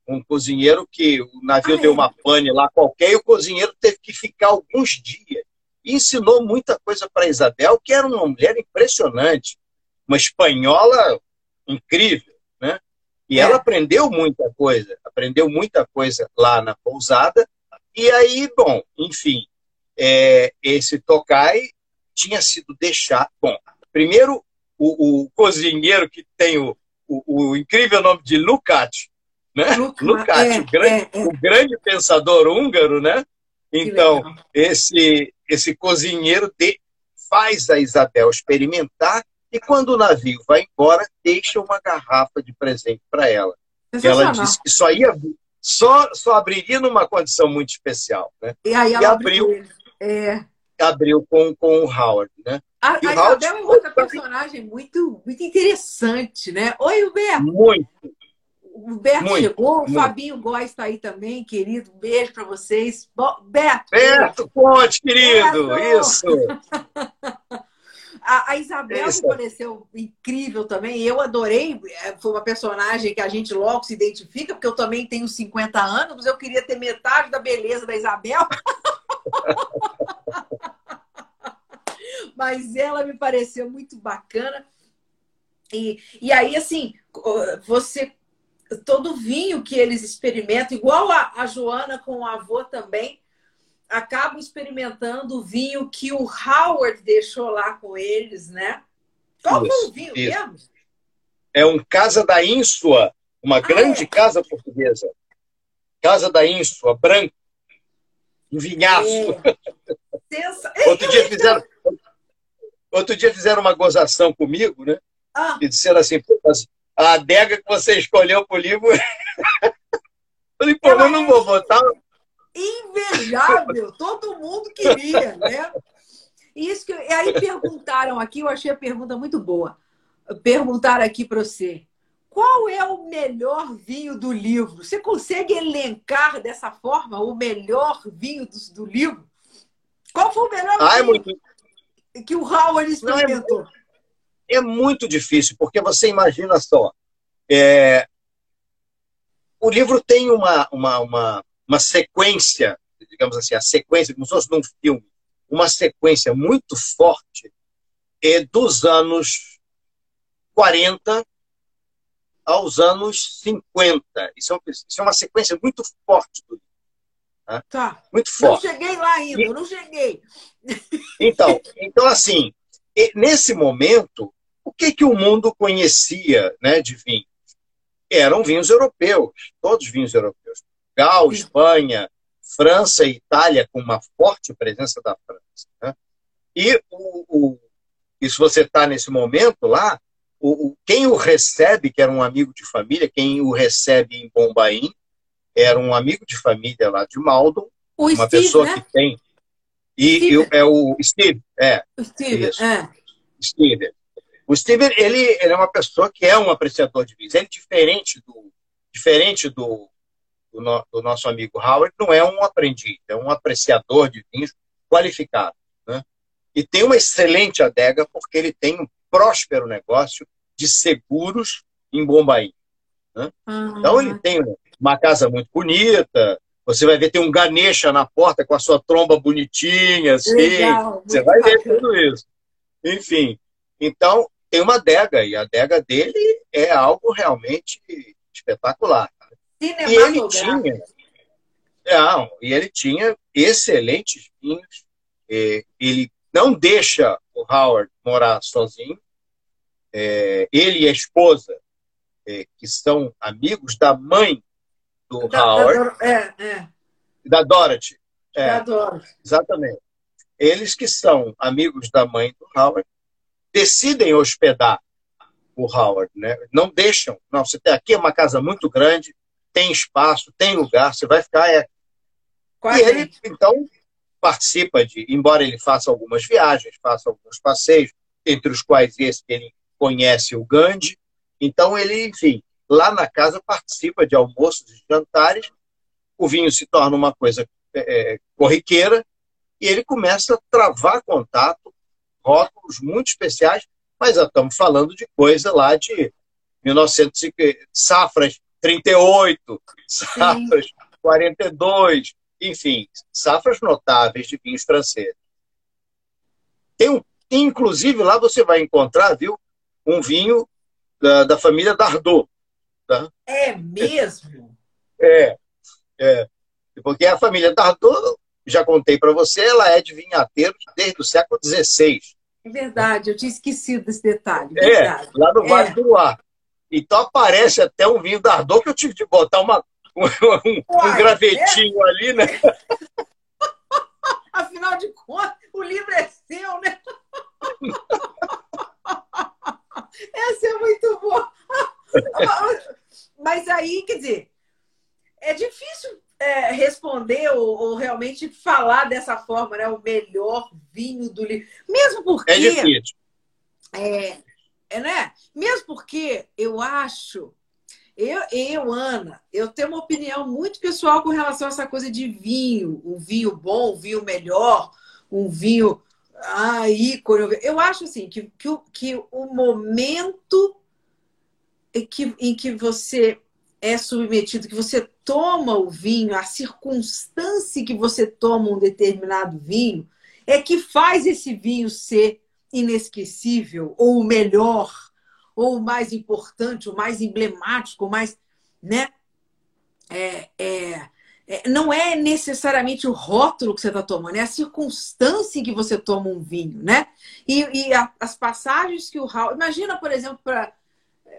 um cozinheiro que o navio ah, deu uma pane lá qualquer e o cozinheiro teve que ficar alguns dias. E ensinou muita coisa para Isabel, que era uma mulher impressionante, uma espanhola incrível, né? E é. ela aprendeu muita coisa, aprendeu muita coisa lá na pousada. E aí, bom, enfim, é, esse Tokai tinha sido deixado. Bom, primeiro, o, o cozinheiro que tem o, o, o incrível nome de Lukács, né? Lukács, é, o, grande, é, é. o grande pensador húngaro, né? Então, esse, esse cozinheiro de, faz a Isabel experimentar e quando o navio vai embora, deixa uma garrafa de presente para ela. Ela disse que só ia só, só abriria numa condição muito especial, né? E aí ela e abriu, abriu, é... abriu com, com o Howard, né? A, a Isabel é outra personagem muito, muito interessante, né? Oi, Huberto. Muito, o Beto muito, chegou, muito. o Fabinho Góes está aí também, querido. Um beijo para vocês. Bo Beto! Beto, Ponte, querido! Beto. Isso! A, a Isabel me pareceu incrível também. Eu adorei. É, foi uma personagem que a gente logo se identifica, porque eu também tenho 50 anos, mas eu queria ter metade da beleza da Isabel. mas ela me pareceu muito bacana. E, e aí, assim, você. Todo vinho que eles experimentam, igual a, a Joana com o avô também, acabam experimentando o vinho que o Howard deixou lá com eles, né? Qual foi o vinho isso. mesmo? É um Casa da Ínsua, uma ah, grande é? casa portuguesa. Casa da Ínsua, branco, um vinhaço. É. Sensa... Outro dia fizeram outro dia fizeram uma gozação comigo, né? Ah. E disseram assim, a adega que você escolheu para o livro. Falei, pô, eu não vou botar invejável, todo mundo queria, né? Isso que, e aí perguntaram aqui, eu achei a pergunta muito boa. Perguntaram aqui para você: qual é o melhor vinho do livro? Você consegue elencar dessa forma o melhor vinho do, do livro? Qual foi o melhor é vinho muito... que o Howard experimentou? Não, é, é, muito difícil, porque você imagina só. É... O livro tem uma, uma, uma, uma sequência, digamos assim, a sequência, como se fosse num filme, uma sequência muito forte é dos anos 40 aos anos 50. Isso é, isso é uma sequência muito forte do livro. Né? Tá. Muito forte. Não cheguei lá ainda, e... não cheguei. Então, então assim, nesse momento, o que, que o mundo conhecia né, de vinho? Eram vinhos europeus, todos vinhos europeus. Portugal, Espanha, França e Itália, com uma forte presença da França. Né? E, o, o, e se você está nesse momento lá, o, o, quem o recebe, que era um amigo de família, quem o recebe em Bombaim, era um amigo de família lá de Maldon, o uma Steve, pessoa né? que tem. E eu, é o Steve, é. O Steve, isso. é. Steve. O Steve, ele, ele é uma pessoa que é um apreciador de vinhos. Ele diferente do, diferente do, do, no, do, nosso amigo Howard não é um aprendiz, é um apreciador de vinhos qualificado. Né? E tem uma excelente adega porque ele tem um próspero negócio de seguros em Bombaim. Né? Uhum. Então ele tem uma casa muito bonita, você vai ver, tem um Ganesha na porta com a sua tromba bonitinha, assim. Legal, você vai bacana. ver tudo isso. Enfim, então tem uma adega, e a adega dele é algo realmente espetacular. E ele tinha, não, e ele tinha excelentes vinhos. Ele não deixa o Howard morar sozinho. É, ele e a esposa, é, que são amigos da mãe do da, Howard, da, é, é. da Dorothy. É, da Dorothy. Exatamente. Eles que são amigos da mãe do Howard decidem hospedar o Howard, né? Não deixam. Não, você tem aqui é uma casa muito grande, tem espaço, tem lugar, você vai ficar. É... E ele, então, participa de, embora ele faça algumas viagens, faça alguns passeios, entre os quais esse que ele conhece o Gandhi. Então, ele, enfim, lá na casa participa de almoços e jantares, o vinho se torna uma coisa é, é corriqueira e ele começa a travar contato, rótulos muito especiais, mas já estamos falando de coisa lá de 1950, safras 38, safras Sim. 42, enfim, safras notáveis de vinhos franceses. Tem um, inclusive, lá você vai encontrar, viu, um vinho da, da família Dardot. Tá? É mesmo? É, é. Porque a família Dardot, já contei para você, ela é de vinhateiros desde o século XVI. É verdade, eu tinha esquecido desse detalhe. É, verdade. lá no Vale é. do Luar. Então aparece até um vinho da Ardor que eu tive de botar uma, um, um, um gravetinho é? ali, né? Afinal de contas, o livro é seu, né? Essa é muito boa. Mas aí, quer dizer, é difícil é, responder ou, ou, realmente falar dessa forma, né? O melhor vinho do livro. Mesmo porque. É difícil. É, é, né? Mesmo porque eu acho, eu, eu, Ana, eu tenho uma opinião muito pessoal com relação a essa coisa de vinho, um vinho bom, um vinho melhor, um vinho Ah, ícone. Eu acho assim que, que, que o momento em que, em que você é submetido, que você toma o vinho, a circunstância que você toma um determinado vinho, é que faz esse vinho ser inesquecível, ou o melhor, ou o mais importante, o mais emblemático, o mais. Né? É, é, é, não é necessariamente o rótulo que você está tomando, é a circunstância em que você toma um vinho, né? E, e a, as passagens que o Raul. Imagina, por exemplo, para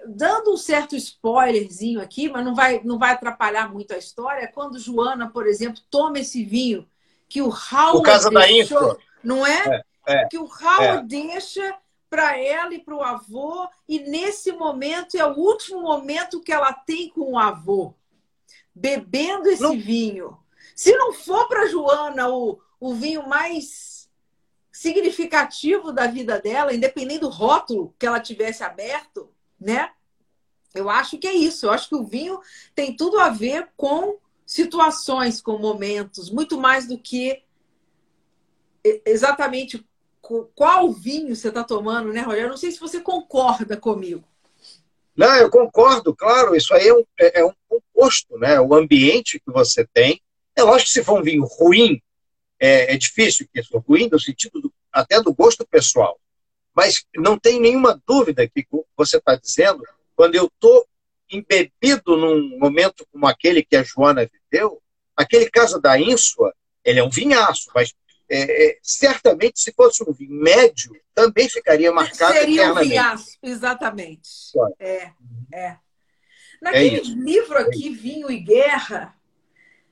dando um certo spoilerzinho aqui, mas não vai, não vai atrapalhar muito a história, quando Joana, por exemplo, toma esse vinho que o Raul. O Casa deixou, da Não é? é, é que o Raul é. deixa para ela e para o avô, e nesse momento é o último momento que ela tem com o avô, bebendo esse não... vinho. Se não for para Joana o, o vinho mais significativo da vida dela, independente do rótulo que ela tivesse aberto, né? Eu acho que é isso. Eu acho que o vinho tem tudo a ver com situações, com momentos, muito mais do que exatamente qual vinho você está tomando, né, Rogério? Eu não sei se você concorda comigo. Não, eu concordo, claro. Isso aí é um, é, é um composto, né? O ambiente que você tem. É lógico que se for um vinho ruim, é, é difícil que isso ruim no sentido do, até do gosto pessoal. Mas não tem nenhuma dúvida que você está dizendo, quando eu estou embebido num momento como aquele que a Joana viveu, aquele caso da Ínsua, ele é um vinhaço, mas é, é, certamente se fosse um vinho médio, também ficaria marcado Seria um vinhaço, exatamente. É, é. Naquele é livro aqui, Vinho e Guerra,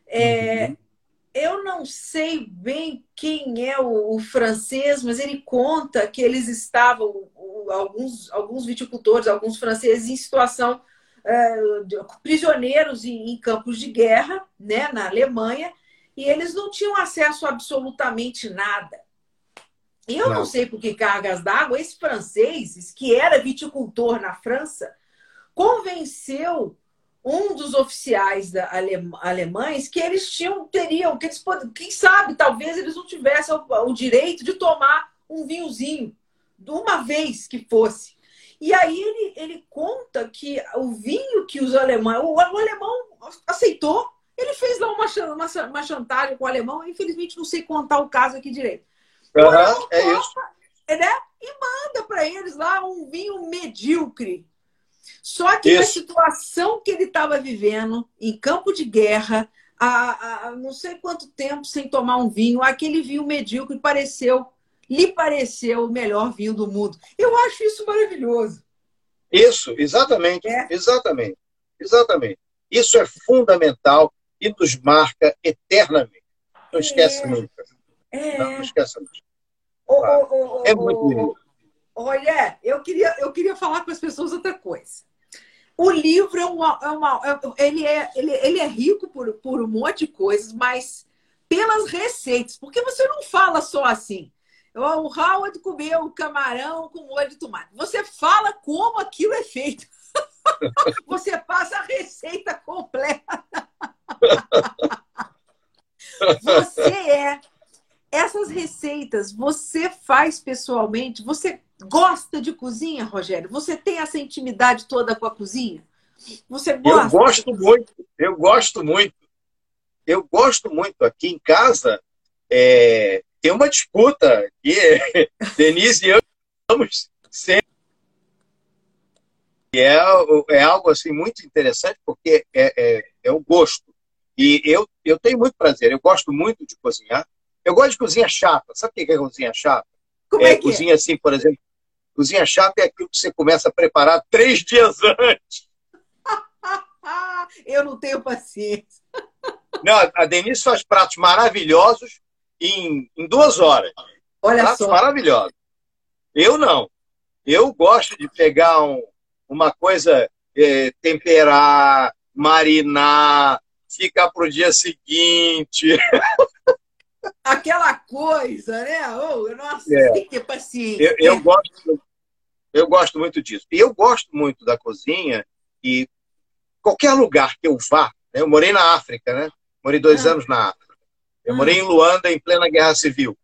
é, uhum eu não sei bem quem é o, o, francês, mas ele conta que eles estavam, alguns, alguns viticultores, alguns franceses, em situação é, de, prisioneiros em, em, campos de guerra, né, na Alemanha, e eles não tinham acesso a absolutamente nada. Eu não, não sei por que cargas d'água, esse francês, que era viticultor na França, convenceu um dos oficiais da alemães que eles tinham, teriam, que eles quem sabe, talvez eles não tivessem o, o direito de tomar um vinhozinho, de uma vez que fosse. E aí ele, ele conta que o vinho que os alemães, o, o alemão aceitou, ele fez lá uma, uma, uma, chantagem com o alemão, infelizmente não sei contar o caso aqui direito. Uhum, é isso. Né? E manda para eles lá um vinho medíocre só que Isso. na situação que ele estava vivendo, em campo de guerra, há, há, não sei quanto tempo sem tomar um vinho, aquele vinho medíocre pareceu, lhe pareceu o melhor vinho do mundo. Eu acho isso maravilhoso. Isso, exatamente, é. exatamente, exatamente. Isso é fundamental e nos marca eternamente. Não esquece é. nunca. É. Não, não esquece nunca. é muito bonito. Olha, eu queria, eu queria falar com as pessoas outra coisa. O livro é uma, é uma é, ele, é, ele, ele é rico por, por um monte de coisas, mas pelas receitas, porque você não fala só assim. O Howard comeu camarão com molho de tomate. Você fala como aquilo é feito. Você passa a receita completa. Você é essas receitas, você faz pessoalmente? Você gosta de cozinha, Rogério? Você tem essa intimidade toda com a cozinha? Você gosta? Eu gosto muito, eu gosto muito. Eu gosto muito. Aqui em casa é, tem uma disputa que Denise e eu estamos sempre. E é, é algo assim muito interessante porque é, é, é o gosto. E eu, eu tenho muito prazer, eu gosto muito de cozinhar. Eu gosto de cozinha chata. Sabe o que é cozinha chata? Como é, é cozinha é? assim, por exemplo, Cozinha chata é aquilo que você começa a preparar três dias antes. Eu não tenho paciência. Não, a Denise faz pratos maravilhosos em, em duas horas. Olha pratos só. maravilhosos. Eu não. Eu gosto de pegar um, uma coisa, é, temperar, marinar, ficar para o dia seguinte. Aquela coisa, né? Oh, nossa, é. tem que ter paciência. Eu, eu, gosto, eu gosto muito disso. E eu gosto muito da cozinha e qualquer lugar que eu vá, né? eu morei na África, né? Morei dois ah. anos na África. Eu ah. morei em Luanda em plena guerra civil.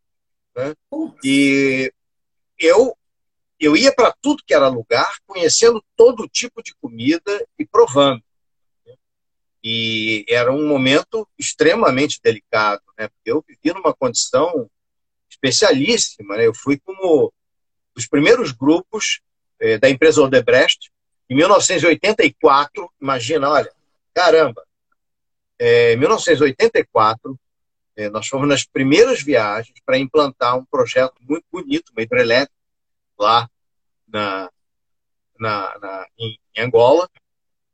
Né? E eu, eu ia para tudo que era lugar, conhecendo todo tipo de comida e provando. E era um momento extremamente delicado, né? Porque eu vivia numa condição especialíssima, né? Eu fui como dos primeiros grupos eh, da empresa Odebrecht, em 1984, imagina, olha, caramba, é, em 1984, é, nós fomos nas primeiras viagens para implantar um projeto muito bonito, uma hidrelétrica, lá na, na, na em, em, Angola.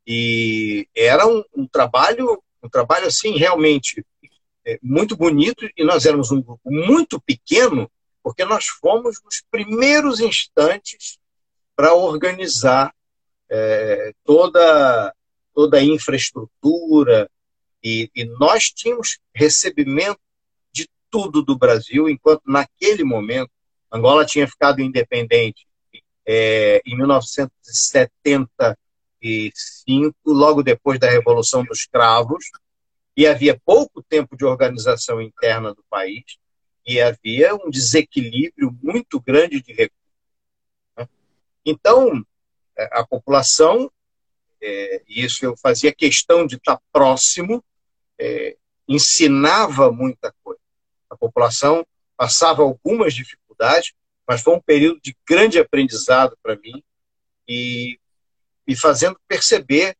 E era um, um, trabalho, um trabalho assim, realmente é, muito bonito, e nós éramos um grupo muito pequeno, porque nós fomos nos primeiros instantes para organizar é, toda, toda a infraestrutura, e, e, nós tínhamos recebimento de tudo do Brasil, enquanto naquele momento Angola tinha ficado independente é, em 1975, logo depois da Revolução dos Cravos, e havia pouco tempo de organização interna do país, e havia um desequilíbrio muito grande de recursos. Né? Então, a população, é, isso eu fazia questão de estar próximo, é, ensinava muita coisa. A população passava algumas dificuldades, mas foi um período de grande aprendizado para mim e me fazendo perceber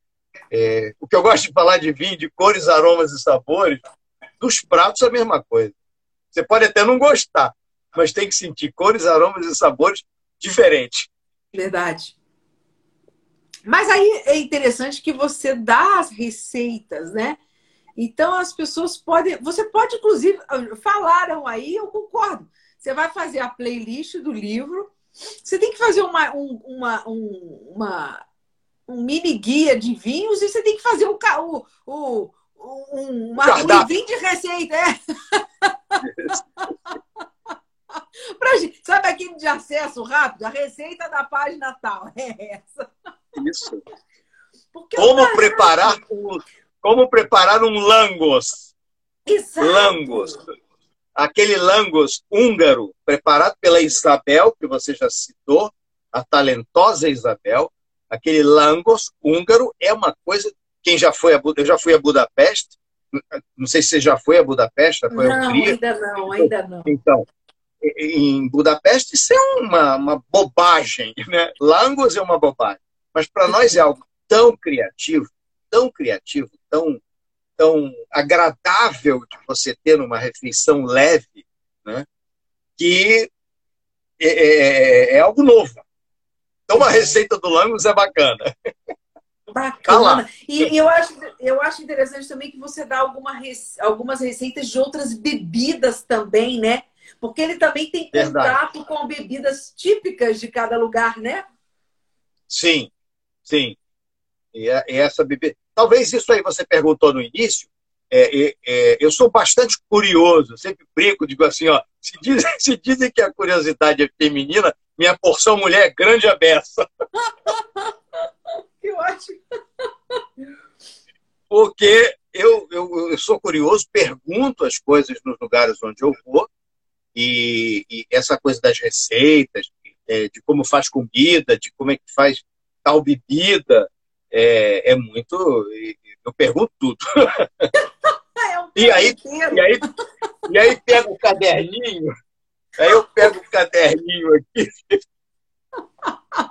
é, o que eu gosto de falar de vinho, de cores, aromas e sabores, dos pratos a mesma coisa. Você pode até não gostar, mas tem que sentir cores, aromas e sabores diferentes. Verdade. Mas aí é interessante que você dá as receitas, né? Então as pessoas podem. Você pode, inclusive, falaram aí, eu concordo. Você vai fazer a playlist do livro. Você tem que fazer uma, um, uma, um, uma, um mini guia de vinhos e você tem que fazer o, o, o, um, uma, um livrinho de receita. É? pra gente, sabe aquele de acesso rápido? A receita da página tal. É essa. Isso. Porque como preparar o, como preparar um langos? Exato. Langos. Aquele langos húngaro preparado pela Isabel, que você já citou, a talentosa Isabel. Aquele langos húngaro é uma coisa. Quem já foi a eu já fui a Budapeste. Não sei se você já foi a Budapeste, foi não, a Hungria. ainda não, ainda não. Então, em Budapeste isso é uma, uma bobagem, né? Langos é uma bobagem. Mas para nós é algo tão criativo, tão criativo, tão, tão agradável de você ter numa refeição leve, né? que é, é, é algo novo. Então, uma receita do Langos é bacana. Bacana. Tá e eu acho, eu acho interessante também que você dá alguma, algumas receitas de outras bebidas também, né? Porque ele também tem contato Verdade. com bebidas típicas de cada lugar, né? Sim, sim. E, é, essa bebida. Talvez isso aí você perguntou no início. É, é, eu sou bastante curioso, sempre brinco, digo assim, ó, se dizem, se dizem que a curiosidade é feminina, minha porção mulher é grande a beça. que ótimo! Porque eu, eu, eu, sou curioso, pergunto as coisas nos lugares onde eu vou, e, e essa coisa das receitas, é, de como faz comida, de como é que faz tal bebida, é, é muito. Eu pergunto tudo. É um e, aí, e, aí, e aí pego o caderninho, aí eu pego o caderninho aqui.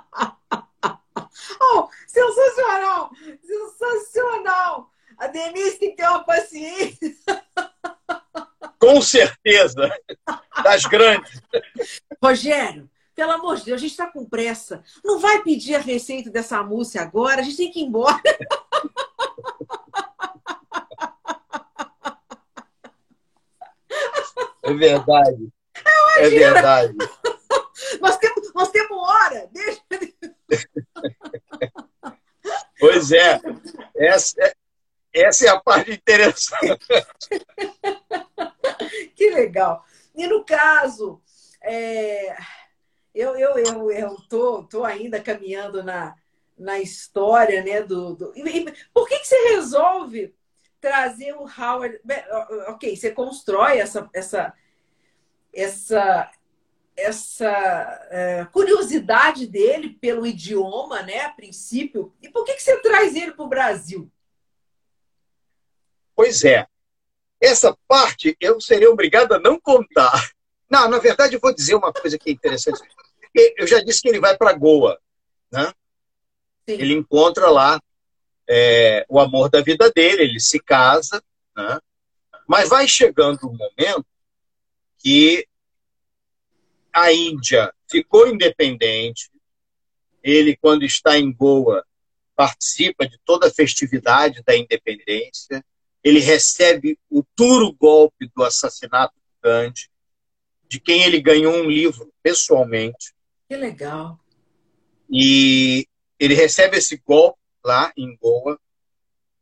Oh, sensacional! Sensacional! A Denise tem que ter uma paciência. Com certeza. Das grandes. Rogério, pelo amor de Deus, a gente está com pressa. Não vai pedir a receita dessa mousse agora, a gente tem que ir embora. É verdade. É verdade. Nós temos, nós temos hora. Deixa. Pois é. Essa, é, essa é a parte interessante. Que legal. E no caso, é, eu, eu, eu, eu tô, tô ainda caminhando na, na história, né? Do, do... por que, que você resolve trazer o Howard? Ok, você constrói essa, essa, essa, essa é, curiosidade dele pelo idioma, né, a princípio. E por que, que você traz ele para o Brasil? Pois é. Essa parte eu seria obrigado a não contar. Não, na verdade, eu vou dizer uma coisa que é interessante. Eu já disse que ele vai para Goa. Né? Ele encontra lá é, o amor da vida dele, ele se casa. Né? Mas vai chegando um momento que a Índia ficou independente. Ele, quando está em Goa, participa de toda a festividade da independência ele recebe o duro golpe do assassinato do Gandhi, de quem ele ganhou um livro pessoalmente. Que legal. E ele recebe esse golpe lá em Goa,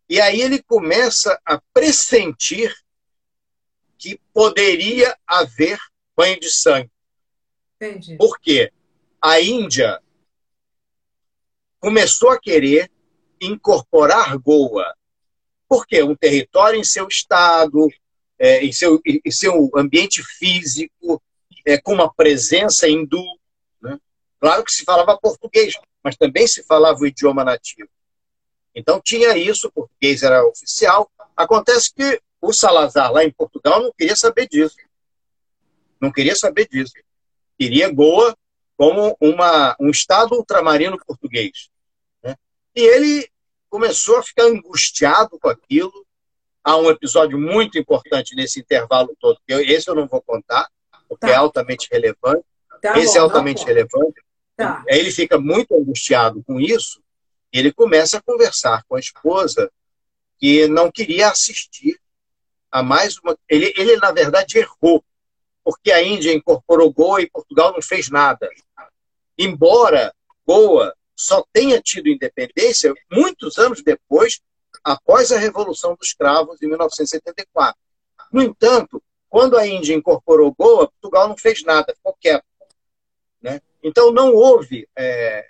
e aí ele começa a pressentir que poderia haver banho de sangue. Entendi. Por quê? A Índia começou a querer incorporar Goa porque um território em seu estado, é, em, seu, em seu ambiente físico, é, com uma presença hindu. Né? Claro que se falava português, mas também se falava o idioma nativo. Então tinha isso, o português era oficial. Acontece que o Salazar, lá em Portugal, não queria saber disso. Não queria saber disso. Queria Goa como uma, um estado ultramarino português. Né? E ele começou a ficar angustiado com aquilo. Há um episódio muito importante nesse intervalo todo, que eu, esse eu não vou contar, porque tá. é altamente relevante. Tá esse é bom, é altamente tá relevante. Tá. Ele fica muito angustiado com isso, e ele começa a conversar com a esposa, que não queria assistir a mais uma. Ele, ele na verdade, errou, porque a Índia incorporou Goa e Portugal não fez nada. Embora Goa só tenha tido independência muitos anos depois, após a Revolução dos Cravos, em 1974. No entanto, quando a Índia incorporou Goa, Portugal não fez nada, ficou quieto. Né? Então não houve, é,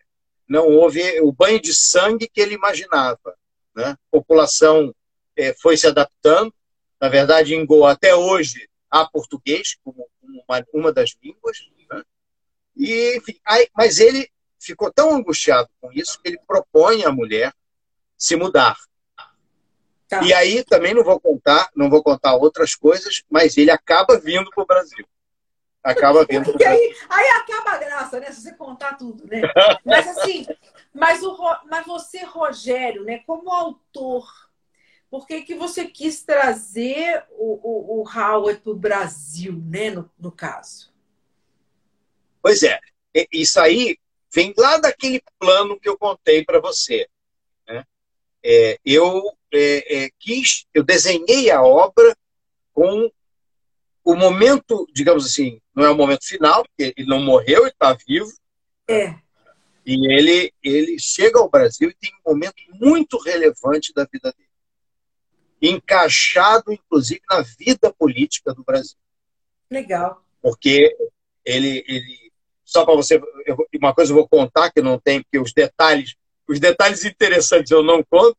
não houve o banho de sangue que ele imaginava. Né? A população é, foi se adaptando. Na verdade, em Goa, até hoje, há português como uma, uma das línguas. Né? E, enfim, aí, mas ele ficou tão angustiado com isso que ele propõe à mulher se mudar. Tá. E aí também não vou contar, não vou contar outras coisas, mas ele acaba vindo para o Brasil. Acaba vindo para aí, aí acaba a graça, né? Se você contar tudo, né? Mas assim, mas, o, mas você, Rogério, né, como autor, por que, que você quis trazer o, o, o Howard para o Brasil, né, no, no caso? Pois é, isso aí vem lá daquele plano que eu contei para você. Né? É, eu é, é, quis, eu desenhei a obra com o momento, digamos assim, não é o momento final, porque ele não morreu, ele está vivo. É. E ele, ele chega ao Brasil e tem um momento muito relevante da vida dele. Encaixado, inclusive, na vida política do Brasil. Legal. Porque ele, ele só para você, eu, uma coisa eu vou contar que não tem, porque os detalhes, os detalhes interessantes eu não conto,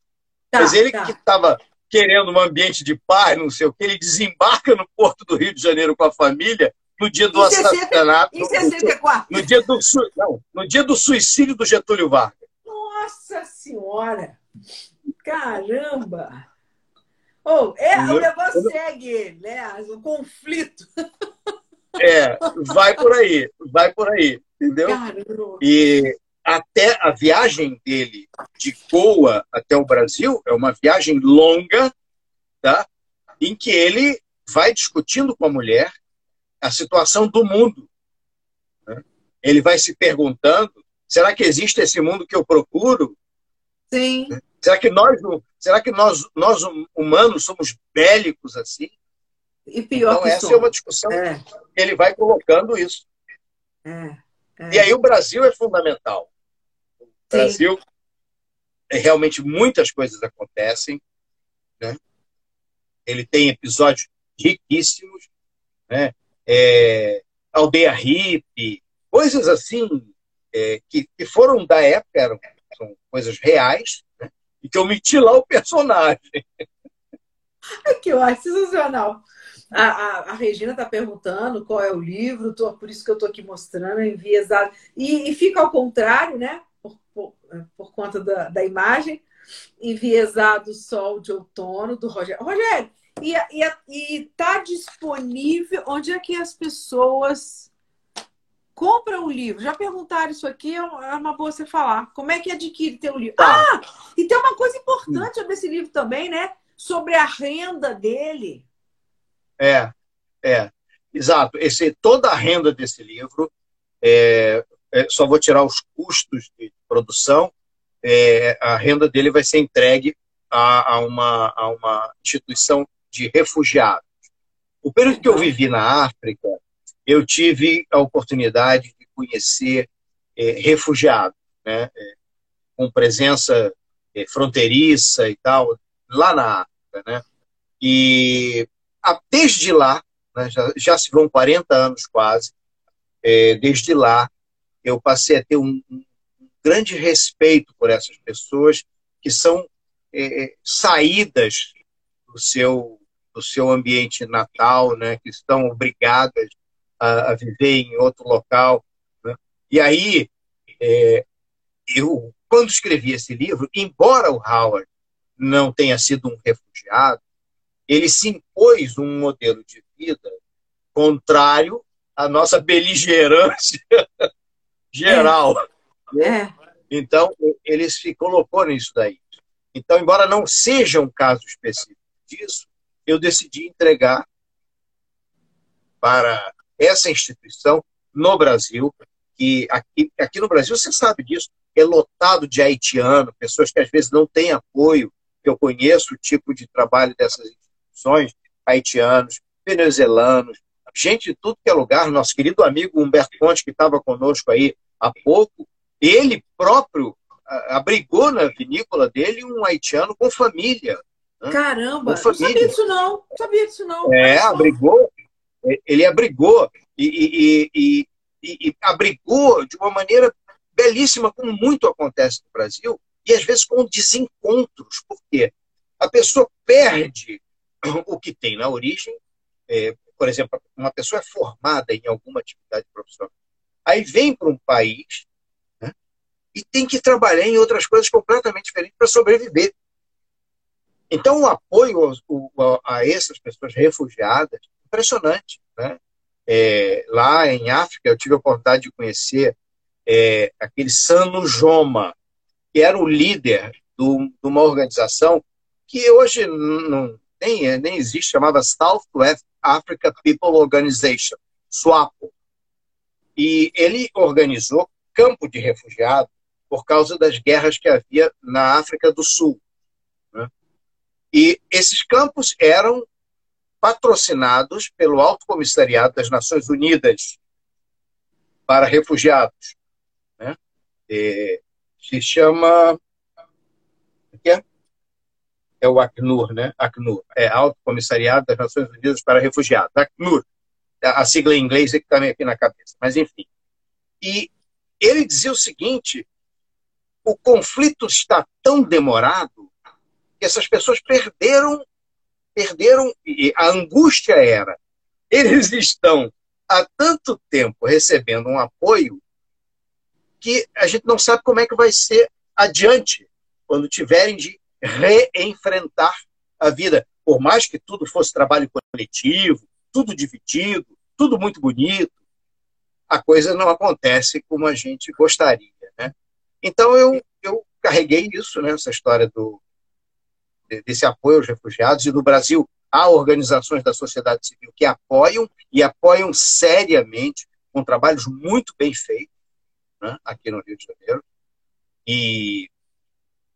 tá, mas ele tá. que estava querendo um ambiente de paz, não sei o que, ele desembarca no porto do Rio de Janeiro com a família no dia do em assassinato. Em 64. No, no, dia do, não, no dia do suicídio do Getúlio Vargas. Nossa Senhora! Caramba! Oh, é, o negócio segue, né? O conflito. É, vai por aí, vai por aí, entendeu? Caramba. E até a viagem dele de Goa até o Brasil é uma viagem longa, tá? Em que ele vai discutindo com a mulher a situação do mundo. Né? Ele vai se perguntando: será que existe esse mundo que eu procuro? Sim. Será que nós, será que nós, nós humanos somos bélicos assim? E pior então, essa é uma discussão é. que ele vai colocando isso. É. É. E aí o Brasil é fundamental. O Sim. Brasil, é, realmente muitas coisas acontecem. Né? Ele tem episódios riquíssimos. Né? É, aldeia hippie, coisas assim é, que, que foram da época, eram, são coisas reais? E que eu meti lá o personagem. que ótimo, sensacional. A, a, a Regina está perguntando qual é o livro, tô, por isso que eu estou aqui mostrando, enviesado. E, e fica ao contrário, né? Por, por, por conta da, da imagem. Enviesado Sol de Outono, do Rogério. Rogério, e está disponível onde é que as pessoas compram o livro? Já perguntaram isso aqui, é, é uma boa você falar. Como é que adquire teu livro? Tá. Ah, e tem uma coisa importante sobre esse livro também, né? Sobre a renda dele. É, é, exato. Esse, toda a renda desse livro, é, é, só vou tirar os custos de produção, é, a renda dele vai ser entregue a, a, uma, a uma instituição de refugiados. O período que eu vivi na África, eu tive a oportunidade de conhecer é, refugiados, né, é, com presença é, fronteiriça e tal, lá na África. Né? E desde lá, né, já, já, se vão 40 anos quase, é, desde lá, eu passei a ter um, um, grande respeito por essas pessoas que são é, é saídas do seu do seu ambiente natal, né, que estão obrigadas a, a viver em outro local. Né? E aí, é, eu, quando escrevi esse livro, embora o Howard não tenha sido um refugiado, ele se impôs um modelo de vida contrário à nossa beligerância geral. É. é. Então, ele se colocou nisso daí. Então, embora não seja um caso específico disso, eu decidi entregar para essa instituição no Brasil, que aqui, aqui no Brasil, você sabe disso, é lotado de haitiano, pessoas que às vezes não têm apoio, eu conheço o tipo de trabalho dessas instituições, haitianos, venezuelanos, gente de tudo que é lugar, nosso querido amigo Humberto Ponte, que estava conosco aí há pouco, ele próprio abrigou na vinícola dele um haitiano com família, Caramba, não sabia disso não. Não sabia disso não. É, abrigou. Ele abrigou e, e, e, e, abrigou de uma maneira belíssima, como muito acontece no Brasil, e às vezes com desencontros. Por quê? A pessoa perde o que tem na origem. É, por exemplo, uma pessoa é formada em alguma atividade profissional. Aí vem para um país né, e tem que trabalhar em outras coisas completamente diferentes para sobreviver. Então, o apoio a essas pessoas refugiadas, impressionante. Né? É, lá em África, eu tive a oportunidade de conhecer é, aquele Sanu Joma, que era o líder do, de uma organização que hoje não, nem, nem existe, chamava Southwest Africa People Organization, SWAPO. E ele organizou campo de refugiados por causa das guerras que havia na África do Sul. E esses campos eram patrocinados pelo Alto Comissariado das Nações Unidas para Refugiados. Né? E se chama. O que é? É o Acnur, né? Acnur. É Alto Comissariado das Nações Unidas para Refugiados. Acnur. A sigla em inglês é que está aqui na cabeça. Mas, enfim. E ele dizia o seguinte: o conflito está tão demorado que essas pessoas perderam, perderam, e a angústia era, eles estão há tanto tempo recebendo um apoio que a gente não sabe como é que vai ser adiante, quando tiverem de reenfrentar a vida. Por mais que tudo fosse trabalho coletivo, tudo dividido, tudo muito bonito, a coisa não acontece como a gente gostaria. Né? Então eu, eu carreguei isso, né, essa história do, desse apoio aos refugiados, e no Brasil há organizações da sociedade civil que apoiam e apoiam seriamente, com trabalhos muito bem feitos, né, aqui no Rio de Janeiro, e,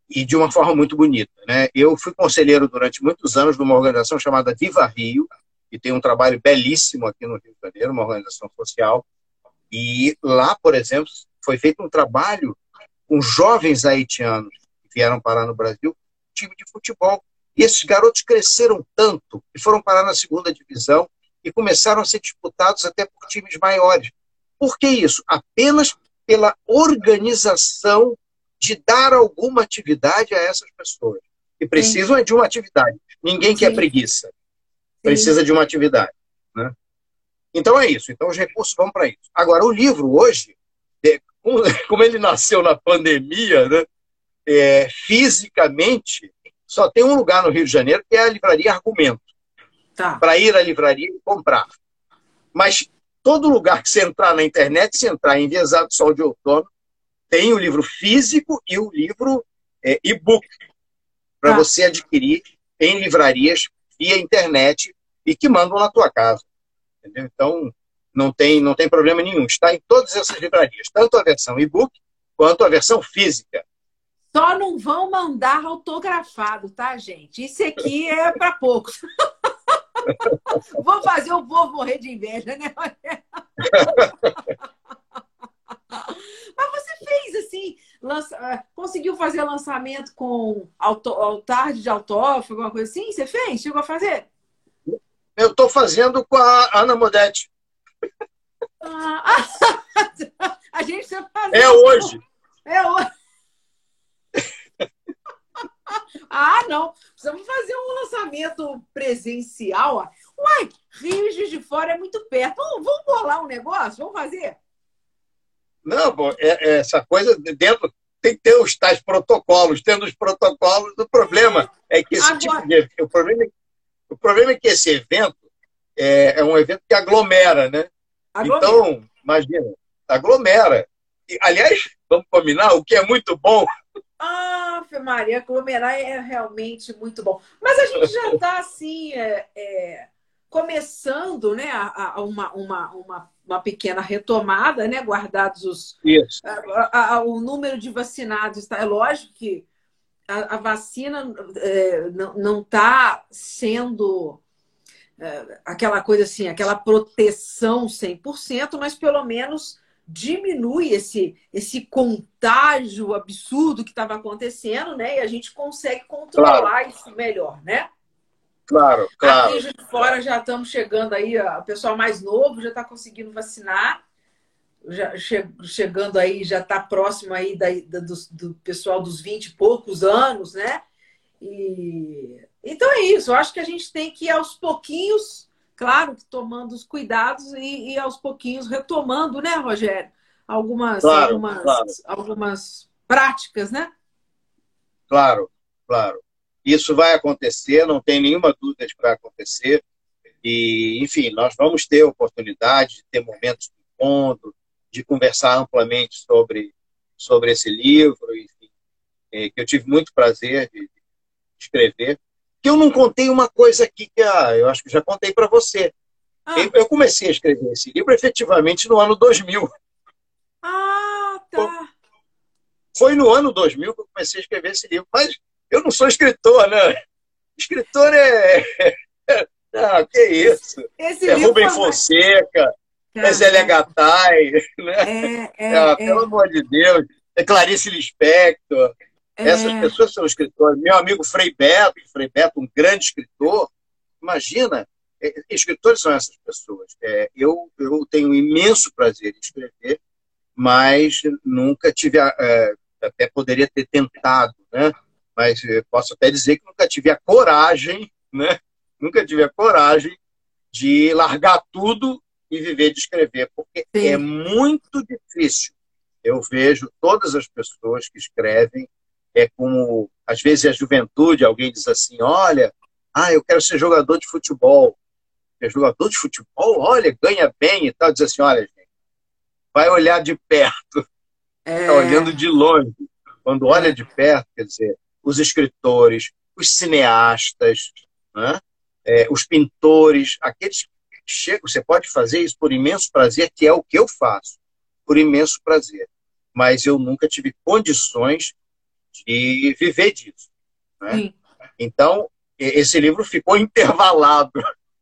e de uma forma muito bonita. Né? Eu fui conselheiro durante muitos anos de uma organização chamada Viva Rio, que tem um trabalho belíssimo aqui no Rio de Janeiro, uma organização social, e lá, por exemplo, foi feito um trabalho com jovens haitianos que vieram parar no Brasil time de futebol. E esses garotos cresceram tanto e foram parar na segunda divisão e começaram a ser disputados até por times maiores. Por que isso? Apenas pela organização de dar alguma atividade a essas pessoas. Que precisam é de uma atividade. Ninguém Sim. quer preguiça. Precisa Sim. de uma atividade. Né? Então é isso. Então os recursos vão para isso. Agora, o livro hoje, como ele nasceu na pandemia, né, é, fisicamente, só tem um lugar no Rio de Janeiro que é a Livraria Argumento. Tá. Para ir à livraria e comprar. Mas todo lugar que você entrar na internet, se entrar em Enviesado Sol de Outono, tem o livro físico e o livro é, e-book para tá. você adquirir em livrarias via internet e que mandam na tua casa. Entendeu? Então, não tem, não tem problema nenhum. Está em todas essas livrarias, tanto a versão e-book quanto a versão física. Só não vão mandar autografado, tá, gente? Isso aqui é para poucos. Vou fazer o povo morrer de inveja, né? Mas você fez assim, lança... Ah, conseguiu fazer lançamento com altar de autógrafo, alguma coisa assim? Você fez? Chegou a fazer? Eu estou fazendo com a Ana Modetti. Ah, a gente está fazendo. É hoje. É hoje. Ah, não. Precisamos fazer um lançamento presencial. Uai, Rio Juiz de Fora é muito perto. Vamos, vamos bolar um negócio? Vamos fazer? Não, pô, é, é essa coisa dentro tem que ter os tais protocolos. Tendo os protocolos, o problema é que esse Agora... tipo de. O problema, é, o problema é que esse evento é, é um evento que aglomera, né? Aglomera. Então, imagina, aglomera. E, aliás, vamos combinar, o que é muito bom. Ah, Maria, aglomerar é realmente muito bom. Mas a gente já está assim, é, é, começando né, a, a uma, uma, uma, uma, pequena retomada, né? Guardados os. Isso. A, a, o número de vacinados está. É lógico que a, vacina é, não está sendo é, aquela coisa assim, aquela proteção 100%, mas pelo menos diminui esse, esse contágio absurdo que estava acontecendo, né? E a gente consegue controlar claro. isso melhor, né? Claro, claro. Aqui de fora já estamos chegando aí, o pessoal mais novo já está conseguindo vacinar, já che, chegando aí, já está próximo aí da, da do, do, pessoal dos 20 e poucos anos, né? E então é isso, eu acho que a gente tem que ir aos pouquinhos, claro, tomando os cuidados e, e aos pouquinhos retomando, né, Rogério? Algumas, claro, algumas, claro. algumas práticas, né? Claro, claro. Isso vai acontecer, não tem nenhuma dúvida de que vai acontecer. E, enfim, nós vamos ter oportunidade de ter momentos de encontro, de conversar amplamente sobre, sobre esse livro, enfim, é, que eu tive muito prazer de, de escrever que eu não contei uma coisa aqui que ah, eu acho que já contei para você. Ah. Eu comecei a escrever esse livro efetivamente no ano 2000. Ah, tá. Foi no ano 2000 que eu comecei a escrever esse livro. Mas eu não sou escritor, né? Escritor é. Ah, que isso? Esse é Rubem foi... Fonseca, é Zélia Gattai, né? É, é, ah, pelo é. amor de Deus. É Clarice Lispector. Essas é... pessoas são escritores. Meu amigo Frei Beto, Frei Beto, um grande escritor. Imagina, é, escritores são essas pessoas. É, eu, eu tenho imenso prazer em escrever, mas nunca tive, a, é, até poderia ter tentado, né? Mas posso até dizer que nunca tive a coragem, né? Nunca tive a coragem de largar tudo e viver de escrever, porque Sim. é muito difícil. Eu vejo todas as pessoas que escrevem é como, às vezes, a juventude, alguém diz assim, olha, ah, eu quero ser jogador de futebol. É jogador de futebol, olha, ganha bem e tal. Diz assim, olha, gente, vai olhar de perto. É... Tá olhando de longe. Quando olha de perto, quer dizer, os escritores, os cineastas, né? é, os pintores, aqueles que chegam, você pode fazer isso por imenso prazer, que é o que eu faço, por imenso prazer. Mas eu nunca tive condições de viver disso. Né? Então, esse livro ficou intervalado.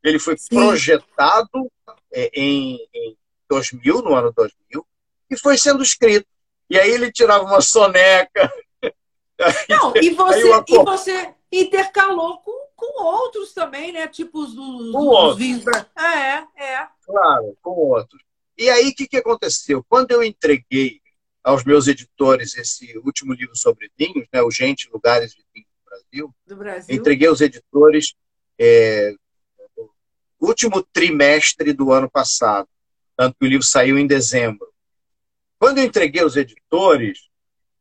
Ele foi Sim. projetado é, em, em 2000, no ano 2000, e foi sendo escrito. E aí ele tirava uma soneca. Não, e você, e você intercalou com, com outros também, né? Tipo os dos, com dos vinhos. É, é. Claro, com outros. E aí, o que, que aconteceu? Quando eu entreguei aos meus editores esse último livro sobre vinhos, né, o Gente, Lugares de Vinhos Brasil. Do Brasil. Entreguei aos editores é, no último trimestre do ano passado, tanto que o livro saiu em dezembro. Quando eu entreguei aos editores,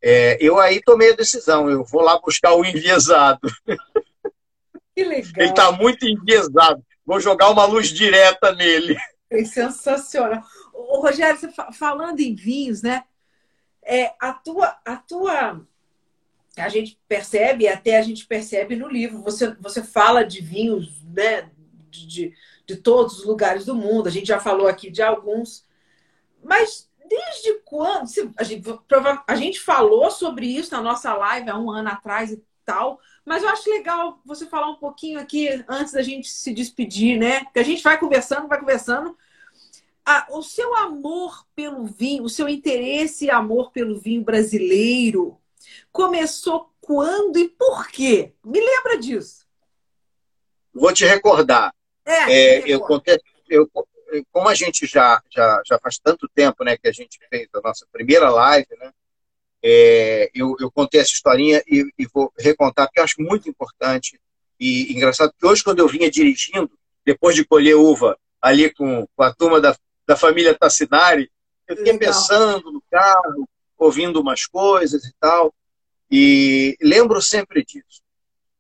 é, eu aí tomei a decisão, eu vou lá buscar o enviesado. Que legal. Ele está muito enviesado. Vou jogar uma luz direta nele. É sensacional. Ô, Rogério, você falando em vinhos, né? É, a tua, a tua, a gente percebe, até a gente percebe no livro. Você, você fala de vinhos, né? De, de, de todos os lugares do mundo. A gente já falou aqui de alguns, mas desde quando? A gente, a gente falou sobre isso na nossa live há um ano atrás e tal, mas eu acho legal você falar um pouquinho aqui antes da gente se despedir, né? Que a gente vai conversando, vai conversando. Ah, o seu amor pelo vinho, o seu interesse e amor pelo vinho brasileiro começou quando e por quê? Me lembra disso. Vou te recordar. É, é eu, eu, como a gente já, já, já faz tanto tempo né, que a gente fez a nossa primeira live, né, é, eu, eu, contei essa historinha e, e, vou recontar, porque eu acho muito importante e engraçado, porque hoje, quando eu vinha dirigindo, depois de colher uva ali com, com a turma da, da família Tassinari, eu fiquei Legal. pensando no carro, ouvindo umas coisas e tal, e lembro sempre disso.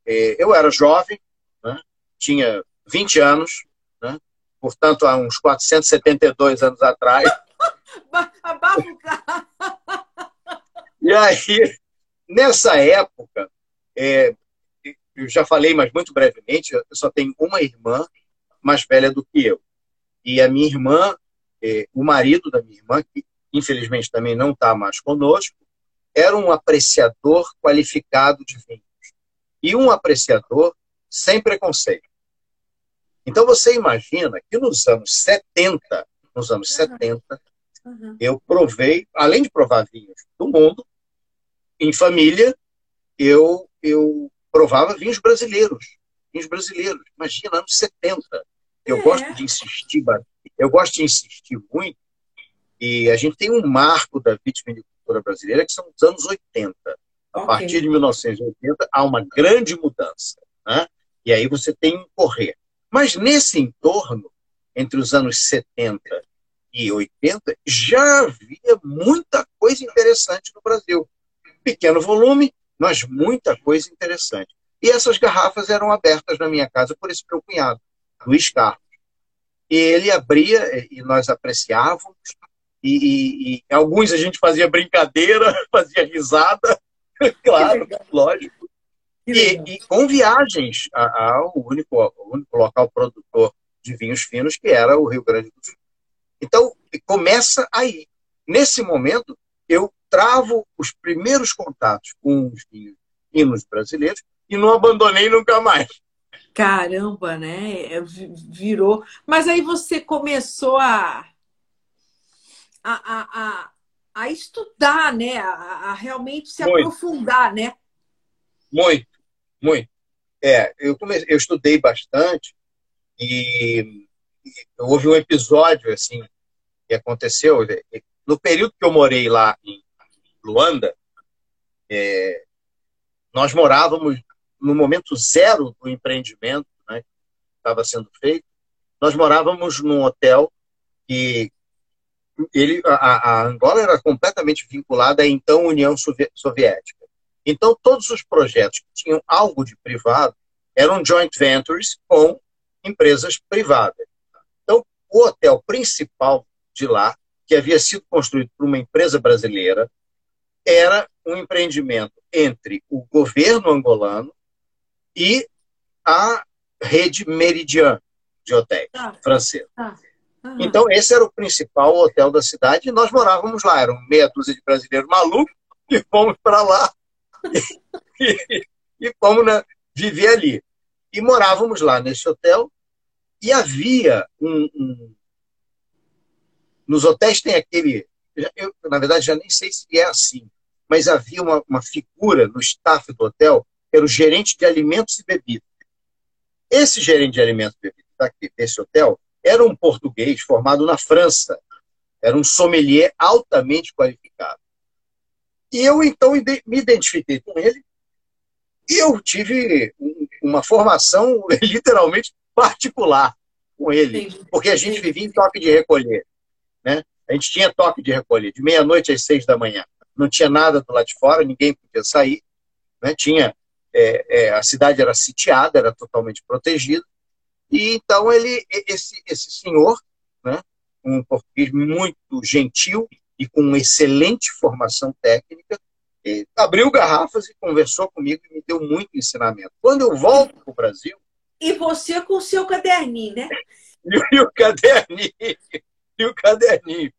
É, eu era jovem, né, tinha 20 anos, né, portanto, há uns 472 anos atrás. Abafa o carro. E aí, nessa época, é, eu já falei, mas muito brevemente, eu só tenho uma irmã mais velha do que eu. E a minha irmã, é, o marido da minha irmã, que infelizmente também não está mais conosco, era um apreciador qualificado de vinhos. E um apreciador sem preconceito. Então você imagina que nos anos 70, nos anos uhum. 70, uhum. eu provei, além de provar vinhos do mundo, em família, eu, eu provava vinhos brasileiros. Vinhos brasileiros. Imagina, anos 70. Eu é. gosto de insistir, eu gosto de insistir muito, e a gente tem um marco da vitivinicultura brasileira que são os anos 80. A okay. partir de 1980 há uma grande mudança. Né? E aí você tem um correr. Mas nesse entorno, entre os anos 70 e 80, já havia muita coisa interessante no Brasil pequeno volume, mas muita coisa interessante. E essas garrafas eram abertas na minha casa por esse meu cunhado, Luiz Carlos. E ele abria e nós apreciávamos, e, e, e alguns a gente fazia brincadeira, fazia risada, claro, lógico. E, e, com viagens ao único, ao único local produtor de vinhos finos, que era o Rio Grande do Sul. Então, começa aí. Nesse momento, eu travo os primeiros contatos com os hinos brasileiros e não abandonei nunca mais. Caramba, né? É, virou. Mas aí você começou a, a, a, a, a estudar, né? A, a realmente se muito. aprofundar, né? Muito, muito. É, eu, comecei, eu estudei bastante e, e houve um episódio assim que aconteceu no período que eu morei lá em Luanda, é, nós morávamos no momento zero do empreendimento né, que estava sendo feito, nós morávamos num hotel que ele, a, a Angola era completamente vinculada à então União Soviética. Então, todos os projetos que tinham algo de privado eram joint ventures com empresas privadas. Então, o hotel principal de lá, que havia sido construído por uma empresa brasileira, era um empreendimento entre o governo angolano e a rede Meridian de hotéis ah, francesa. Ah, então, esse era o principal hotel da cidade e nós morávamos lá. Eram meia dúzia de brasileiros malucos e fomos para lá e, e fomos né, viver ali. E morávamos lá nesse hotel e havia um, um nos hotéis tem aquele eu, na verdade, já nem sei se é assim, mas havia uma, uma figura no staff do hotel, era o gerente de alimentos e bebidas. Esse gerente de alimentos e bebidas daqui, desse hotel era um português formado na França. Era um sommelier altamente qualificado. E eu, então, me identifiquei com ele E eu tive uma formação literalmente particular com ele, porque a gente vivia em toque de recolher. Né? A gente tinha toque de recolher, de meia-noite às seis da manhã. Não tinha nada do lado de fora, ninguém podia sair. Né? Tinha, é, é, a cidade era sitiada, era totalmente protegida. E então ele, esse, esse senhor, né? um português muito gentil e com excelente formação técnica, abriu garrafas e conversou comigo e me deu muito ensinamento. Quando eu volto para o Brasil. E você com o seu caderninho, né? E o caderninho, e o caderninho,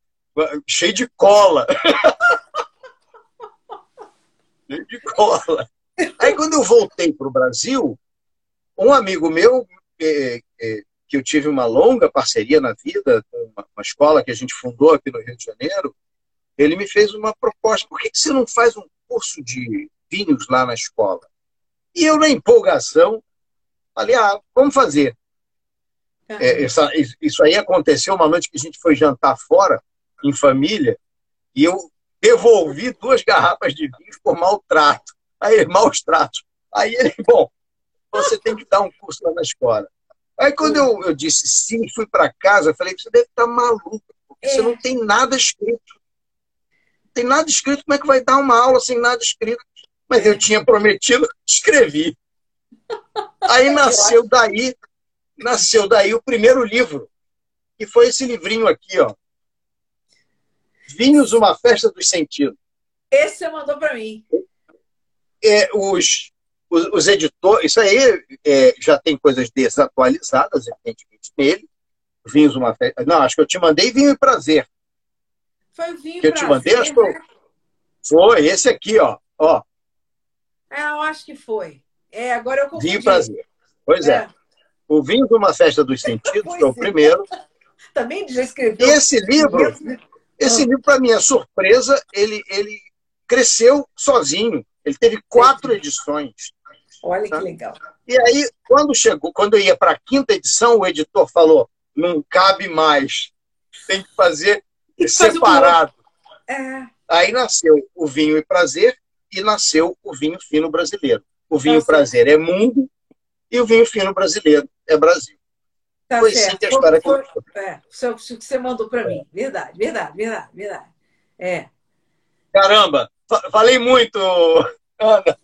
cheio de cola. cheio de cola. Aí quando eu voltei para o Brasil, um amigo meu, é, é, que eu tive uma longa parceria na vida, uma, uma escola que a gente fundou aqui no Rio de Janeiro, ele me fez uma proposta. Por que você não faz um curso de vinhos lá na escola? E eu, na empolgação, falei, ah, vamos fazer. É, essa, isso aí aconteceu uma noite que a gente foi jantar fora, em família, e eu devolvi duas garrafas de vinho por maltrato. Aí, maus tratos. Aí ele, bom, você tem que dar um curso lá na escola. Aí quando eu, eu disse sim, fui para casa, falei, você deve estar tá maluco, porque é. você não tem nada escrito tem nada escrito, como é que vai dar uma aula sem nada escrito? Mas eu tinha prometido, escrevi. Aí nasceu daí, nasceu daí o primeiro livro, que foi esse livrinho aqui, ó. Vinhos, uma festa dos sentidos. Esse você mandou para mim. É, os, os, os, editores, isso aí é, já tem coisas desatualizadas, evidentemente, nele. Vinhos, uma festa. Não, acho que eu te mandei Vinho e Prazer. Foi o vinho que eu te mandei, acho que né? foi esse aqui, ó. ó. É, eu acho que foi. É, agora eu confundi. Vinho prazer. Pois é. é. O vinho de uma festa dos sentidos, que é o primeiro. Também já escreveu. Esse livro, esse ah. livro para minha surpresa, ele ele cresceu sozinho. Ele teve quatro edições. Olha tá? que legal. E aí, quando chegou, quando eu ia para a quinta edição, o editor falou: não cabe mais, tem que fazer separado. É. Aí nasceu o vinho e prazer e nasceu o vinho fino brasileiro. O vinho tá prazer é mundo e o vinho fino brasileiro é Brasil. Tá foi certo. sim que a história foi, foi, é, o que você mandou para mim. Verdade, verdade, verdade, verdade. É. Caramba, falei muito, Ana.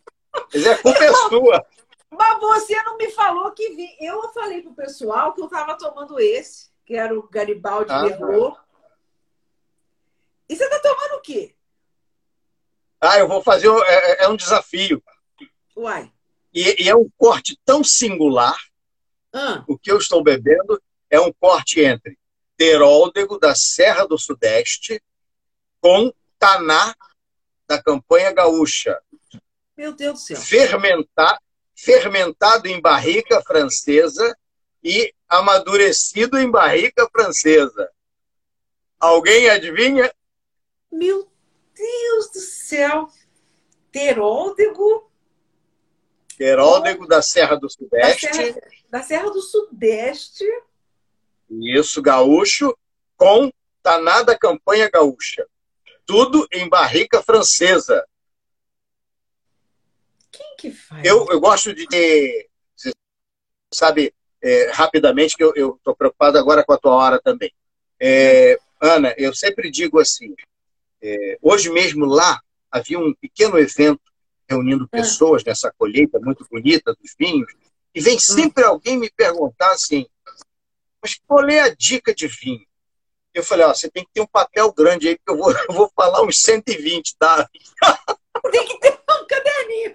Mas a culpa é sua. Mas você não me falou que vi. Eu falei pro pessoal que eu estava tomando esse, que era o Garibaldi ah, Merlot. E você está tomando o quê? Ah, eu vou fazer. É, é, é um desafio. Uai. E, e, é um corte tão singular. Ah. O que eu estou bebendo é um corte entre teróldego da Serra do Sudeste com taná da campanha gaúcha. Meu Deus do céu. Fermentar, fermentado em barrica francesa e amadurecido em barrica francesa. Alguém adivinha? Meu Deus do céu! Teróldego. Teróldego da Serra do Sudeste. Da Serra, da Serra do Sudeste. Isso, gaúcho, com Taná da Campanha Gaúcha. Tudo em barrica francesa. Quem que faz? Eu, eu gosto de ter, sabe, é, rapidamente, que eu estou preocupado agora com a tua hora também. É, Ana, eu sempre digo assim, é, hoje mesmo lá havia um pequeno evento reunindo é. pessoas nessa colheita muito bonita dos vinhos, e vem hum. sempre alguém me perguntar assim, mas qual é a dica de vinho? Eu falei, ó, você tem que ter um papel grande aí, porque eu vou, eu vou falar uns 120, tá? Tem que ter um caderninho.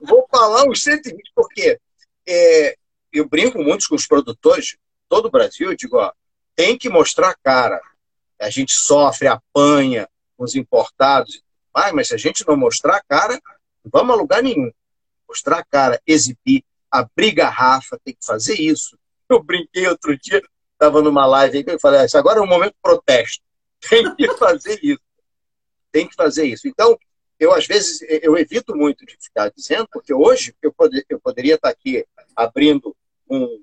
vou falar uns 120, porque é, eu brinco muito com os produtores todo o Brasil, eu digo, ó, tem que mostrar a cara a gente sofre, apanha com os importados, vai, mas se a gente não mostrar a cara, não vamos a lugar nenhum. Mostrar a cara, exibir, abrir garrafa, tem que fazer isso. Eu brinquei outro dia, estava numa live aí, eu falei, ah, isso agora é um momento de protesto. Tem que fazer isso. Tem que fazer isso. Então, eu às vezes eu evito muito de ficar dizendo, porque hoje eu, poder, eu poderia estar aqui abrindo um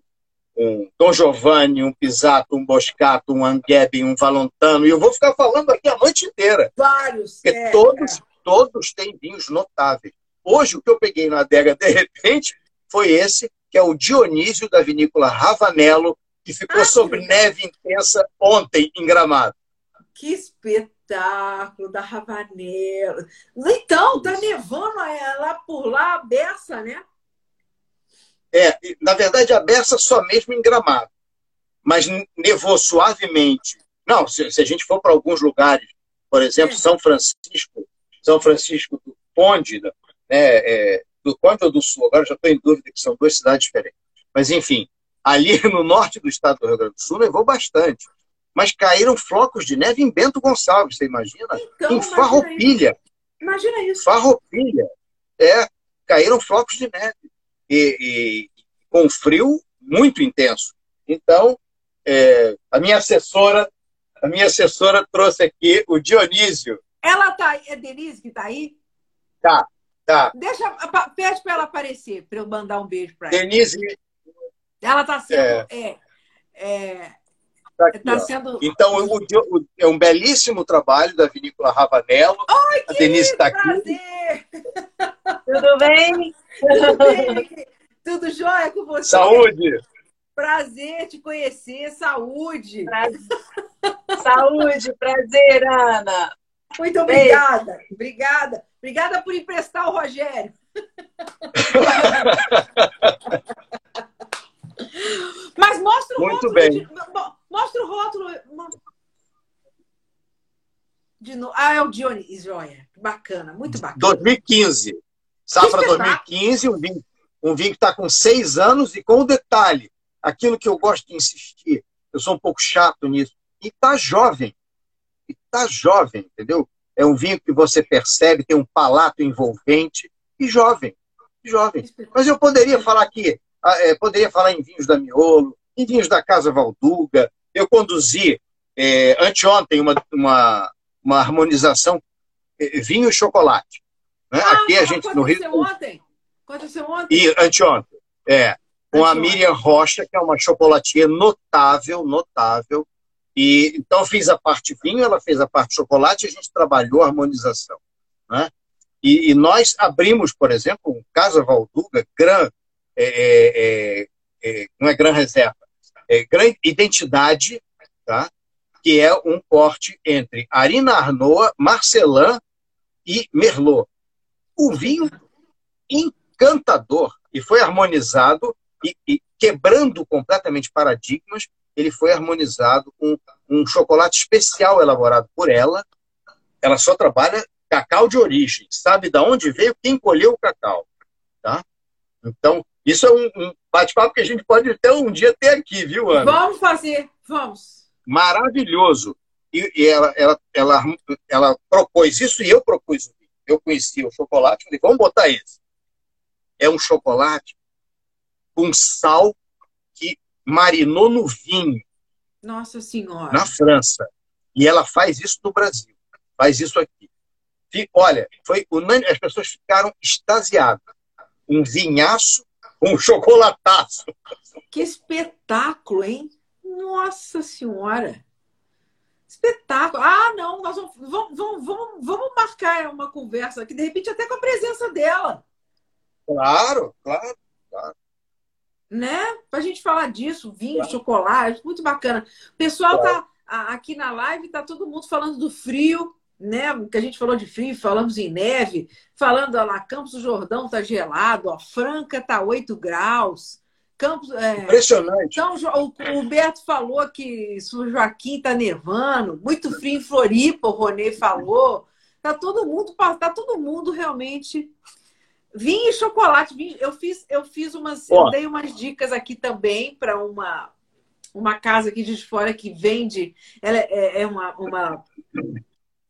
um Dom Giovanni, um Pisato, um Boscato, um Anghebi, um Valontano, e eu vou ficar falando aqui a noite inteira. Vários. Porque é, todos, é. todos têm vinhos notáveis. Hoje, o que eu peguei na adega, de repente, foi esse, que é o Dionísio da vinícola Ravanello, que ficou ah, sobre neve intensa ontem em Gramado. Que espetáculo da Ravanello. Então, tá nevando lá por lá a beça, né? É, na verdade, a beça só mesmo em Gramado. Mas nevou suavemente. Não, se, se a gente for para alguns lugares, por exemplo, é. São Francisco, São Francisco do Conde, né, é, do Conde ou do Sul, agora já estou em dúvida que são duas cidades diferentes. Mas, enfim, ali no norte do estado do Rio Grande do Sul nevou bastante. Mas caíram flocos de neve em Bento Gonçalves, você imagina? Então, em Farroupilha. Imagina isso. Farroupilha. É, caíram flocos de neve. E, e com frio muito intenso. Então, é, a minha assessora, a minha assessora trouxe aqui o Dionísio. Ela tá aí, é Denise que tá aí? Tá, tá. Deixa, pede para ela aparecer, para eu mandar um beijo para ela. Denise, ela está sendo. É, é, é tá aqui, tá sendo... Então, o, o, é um belíssimo trabalho da Vinícola Ravanello. Oi, a Denise está aqui. Tudo bem? Tudo bem? Tudo jóia com você? Saúde! Prazer te conhecer, saúde! Prazer. Saúde, prazer, Ana! Muito obrigada, Beijo. obrigada. Obrigada por emprestar o Rogério. Mas mostra o Muito rótulo. Bem. De, mostra o rótulo. De novo. Ah, é o Dionísio, olha. Bacana, muito bacana. 2015. Safra 2015, um vinho, um vinho que está com seis anos e com o detalhe, aquilo que eu gosto de insistir, eu sou um pouco chato nisso, e está jovem. E está jovem, entendeu? É um vinho que você percebe, tem um palato envolvente e jovem. Jovem. Mas eu poderia falar aqui é, poderia falar em vinhos da Miolo, em vinhos da Casa Valduga. Eu conduzi é, anteontem uma, uma, uma harmonização é, vinho e chocolate. Né? Ah, Aqui a gente no Rio. Ontem? Aconteceu ontem? E anteontem. É. Com a Miriam Rocha, que é uma chocolatier notável, notável. E, então, fiz a parte vinho, ela fez a parte chocolate e a gente trabalhou a harmonização. Né? E, e, nós abrimos, por exemplo, um Casa Valduga Gran é, é, é, é, não é Gran Reserva, é Gran Identidade, tá? que é um corte entre Arina Arnoa, Marcelin e Merlot. O vinho encantador e foi harmonizado e, e, quebrando completamente paradigmas, ele foi harmonizado com um chocolate especial elaborado por ela. Ela só trabalha cacau de origem, sabe de onde veio, quem colheu o cacau, tá? Então, isso é um, bate-papo que a gente pode até um dia ter aqui, viu, Ana? Vamos fazer, vamos. Maravilhoso. E, e ela, ela, ela, ela propôs isso e eu propus. Eu conhecia o chocolate, falei, vamos botar esse. É um chocolate com sal que marinou no vinho. Nossa Senhora. Na França. E ela faz isso no Brasil. Faz isso aqui. Olha, foi unânime, as pessoas ficaram extasiadas. Um vinhaço um chocolataço. Que espetáculo, hein? Nossa Senhora! Espetáculo. Ah, não, nós vamos, vamos, vamos, vamos marcar uma conversa aqui, de repente até com a presença dela. Claro, claro, claro. Né? Pra gente falar disso, vinho, claro. chocolate, muito bacana. O pessoal tá, claro. tá aqui na live, tá todo mundo falando do frio né? Que a gente falou de frio, falamos em neve, falando lá, Campos do Jordão tá gelado, ó, Franca tá 8 graus. Campos, é, Impressionante. Então, o, o Beto falou que São Joaquim tá nevando, muito frio em Floripa, o Ronê falou. Tá todo mundo, tá todo mundo realmente. Vinho e chocolate. Vinho, eu fiz, eu fiz umas, eu dei umas dicas aqui também para uma uma casa aqui de fora que vende, ela é, é uma, uma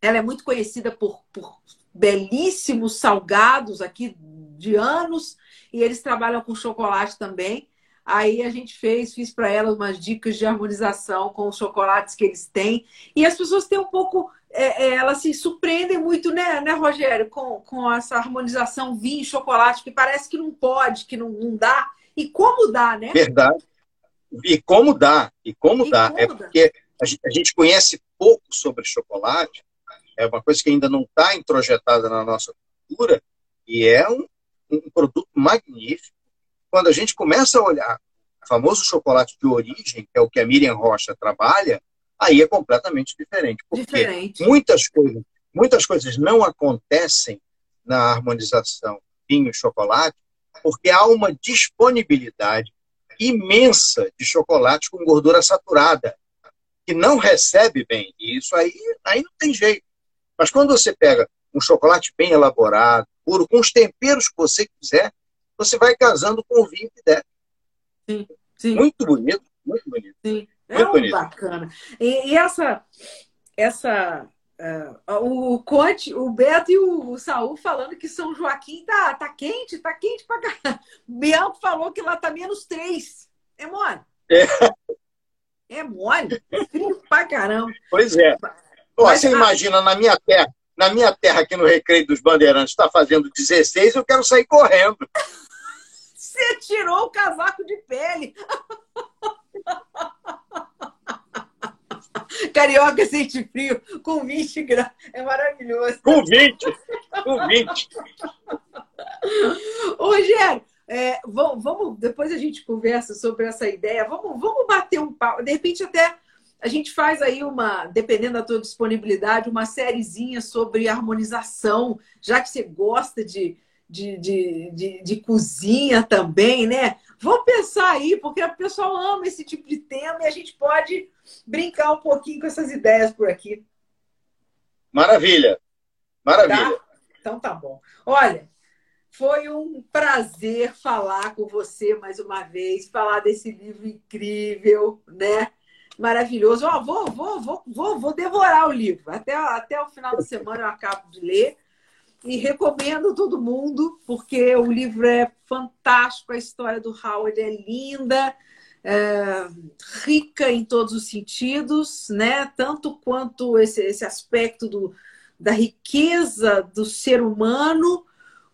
ela é muito conhecida por, por belíssimos salgados aqui de anos e eles trabalham com chocolate também. Aí a gente fez, fiz para ela umas dicas de harmonização com os chocolates que eles têm. E as pessoas têm um pouco, é, é, elas se surpreendem muito, né, né, Rogério, com, com essa harmonização vinho e chocolate, que parece que não pode, que não, não dá. E como dá, né? Verdade. E como dá, e como e dá. Como é dá? porque a gente conhece pouco sobre chocolate, é uma coisa que ainda não está introjetada na nossa cultura e é um, um produto magnífico. Quando a gente começa a olhar o famoso chocolate de origem, que é o que a Miriam Rocha trabalha, aí é completamente diferente. Porque diferente. muitas coisas, muitas coisas não acontecem na harmonização vinho e chocolate, porque há uma disponibilidade imensa de chocolate com gordura saturada, que não recebe bem. E isso aí, aí não tem jeito. Mas quando você pega um chocolate bem elaborado, puro, com os temperos que você quiser, você vai casando com o vinho que der. Sim, sim. Muito bonito, muito bonito. Sim, é muito bonito. bacana. E, e, essa, essa uh, o Conte, o Beto e o, o Saul falando que São Joaquim tá, tá quente, tá quente pra cá. Bianco falou que lá tá menos três. É mole. É. É mole. Frio pra caramba. Pois é. Pô, você imagina, na minha terra, na minha terra aqui no Recreio dos Bandeirantes, está fazendo 16, eu quero sair correndo. Você tirou o casaco de pele. Carioca sente frio com 20 graus. É maravilhoso. Com 20. Com 20. Ô, Rogério, é, vamos, vamos, depois a gente conversa sobre essa ideia. Vamos, vamos bater um pau. De repente, até a gente faz aí uma, dependendo da tua disponibilidade, uma sériezinha sobre harmonização, já que você gosta de, de, de, de, de cozinha também, né? Vamos pensar aí, porque o pessoal ama esse tipo de tema e a gente pode brincar um pouquinho com essas ideias por aqui. Maravilha. Maravilha. Tá? Então tá bom. Olha, foi um prazer falar com você mais uma vez, falar desse livro incrível, né? Maravilhoso. Ó, vou, vou, vou, vou, vou devorar o livro. Até, até o final da semana eu acabo de ler. E recomendo todo mundo, porque o livro é fantástico, a história do Howard é linda, é, rica em todos os sentidos, né? Tanto quanto esse, esse aspecto do, da riqueza do ser humano,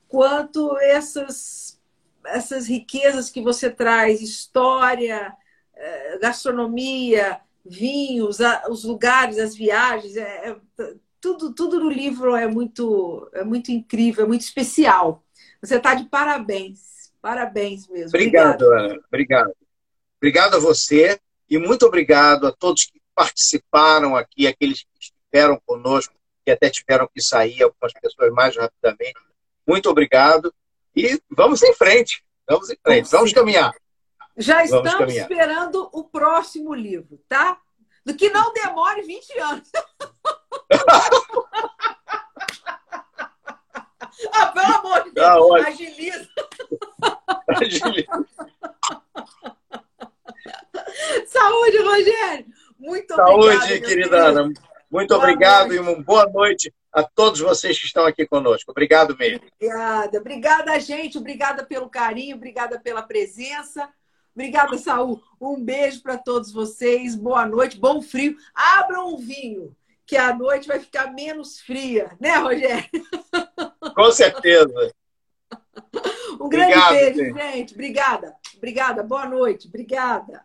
quanto essas, essas riquezas que você traz, história, gastronomia, vinhos, os lugares, as viagens, é, é, tudo, tudo no livro é muito, é muito incrível, é muito especial. Você está de parabéns, parabéns mesmo. Obrigado, Ana. Obrigado. Obrigado a você e muito obrigado a todos que participaram aqui, aqueles que estiveram conosco, que até tiveram que sair, algumas pessoas mais rapidamente. Muito obrigado e vamos em frente. Vamos em frente, vamos caminhar. Já Vamos estamos caminhar. esperando o próximo livro, tá? Do que não demore 20 anos. ah, pelo amor de Deus, ah, agiliza. agiliza. Saúde, Rogério. Muito Saúde, obrigada. Saúde, querida Ana. Muito boa obrigado noite. e uma boa noite a todos vocês que estão aqui conosco. Obrigado mesmo. Obrigada. Obrigada, gente. Obrigada pelo carinho, obrigada pela presença. Obrigada, Saul. Um beijo para todos vocês. Boa noite, bom frio. Abram um vinho, que a noite vai ficar menos fria, né, Rogério? Com certeza. Um grande Obrigado, beijo, gente. gente. Obrigada. Obrigada. Boa noite. Obrigada.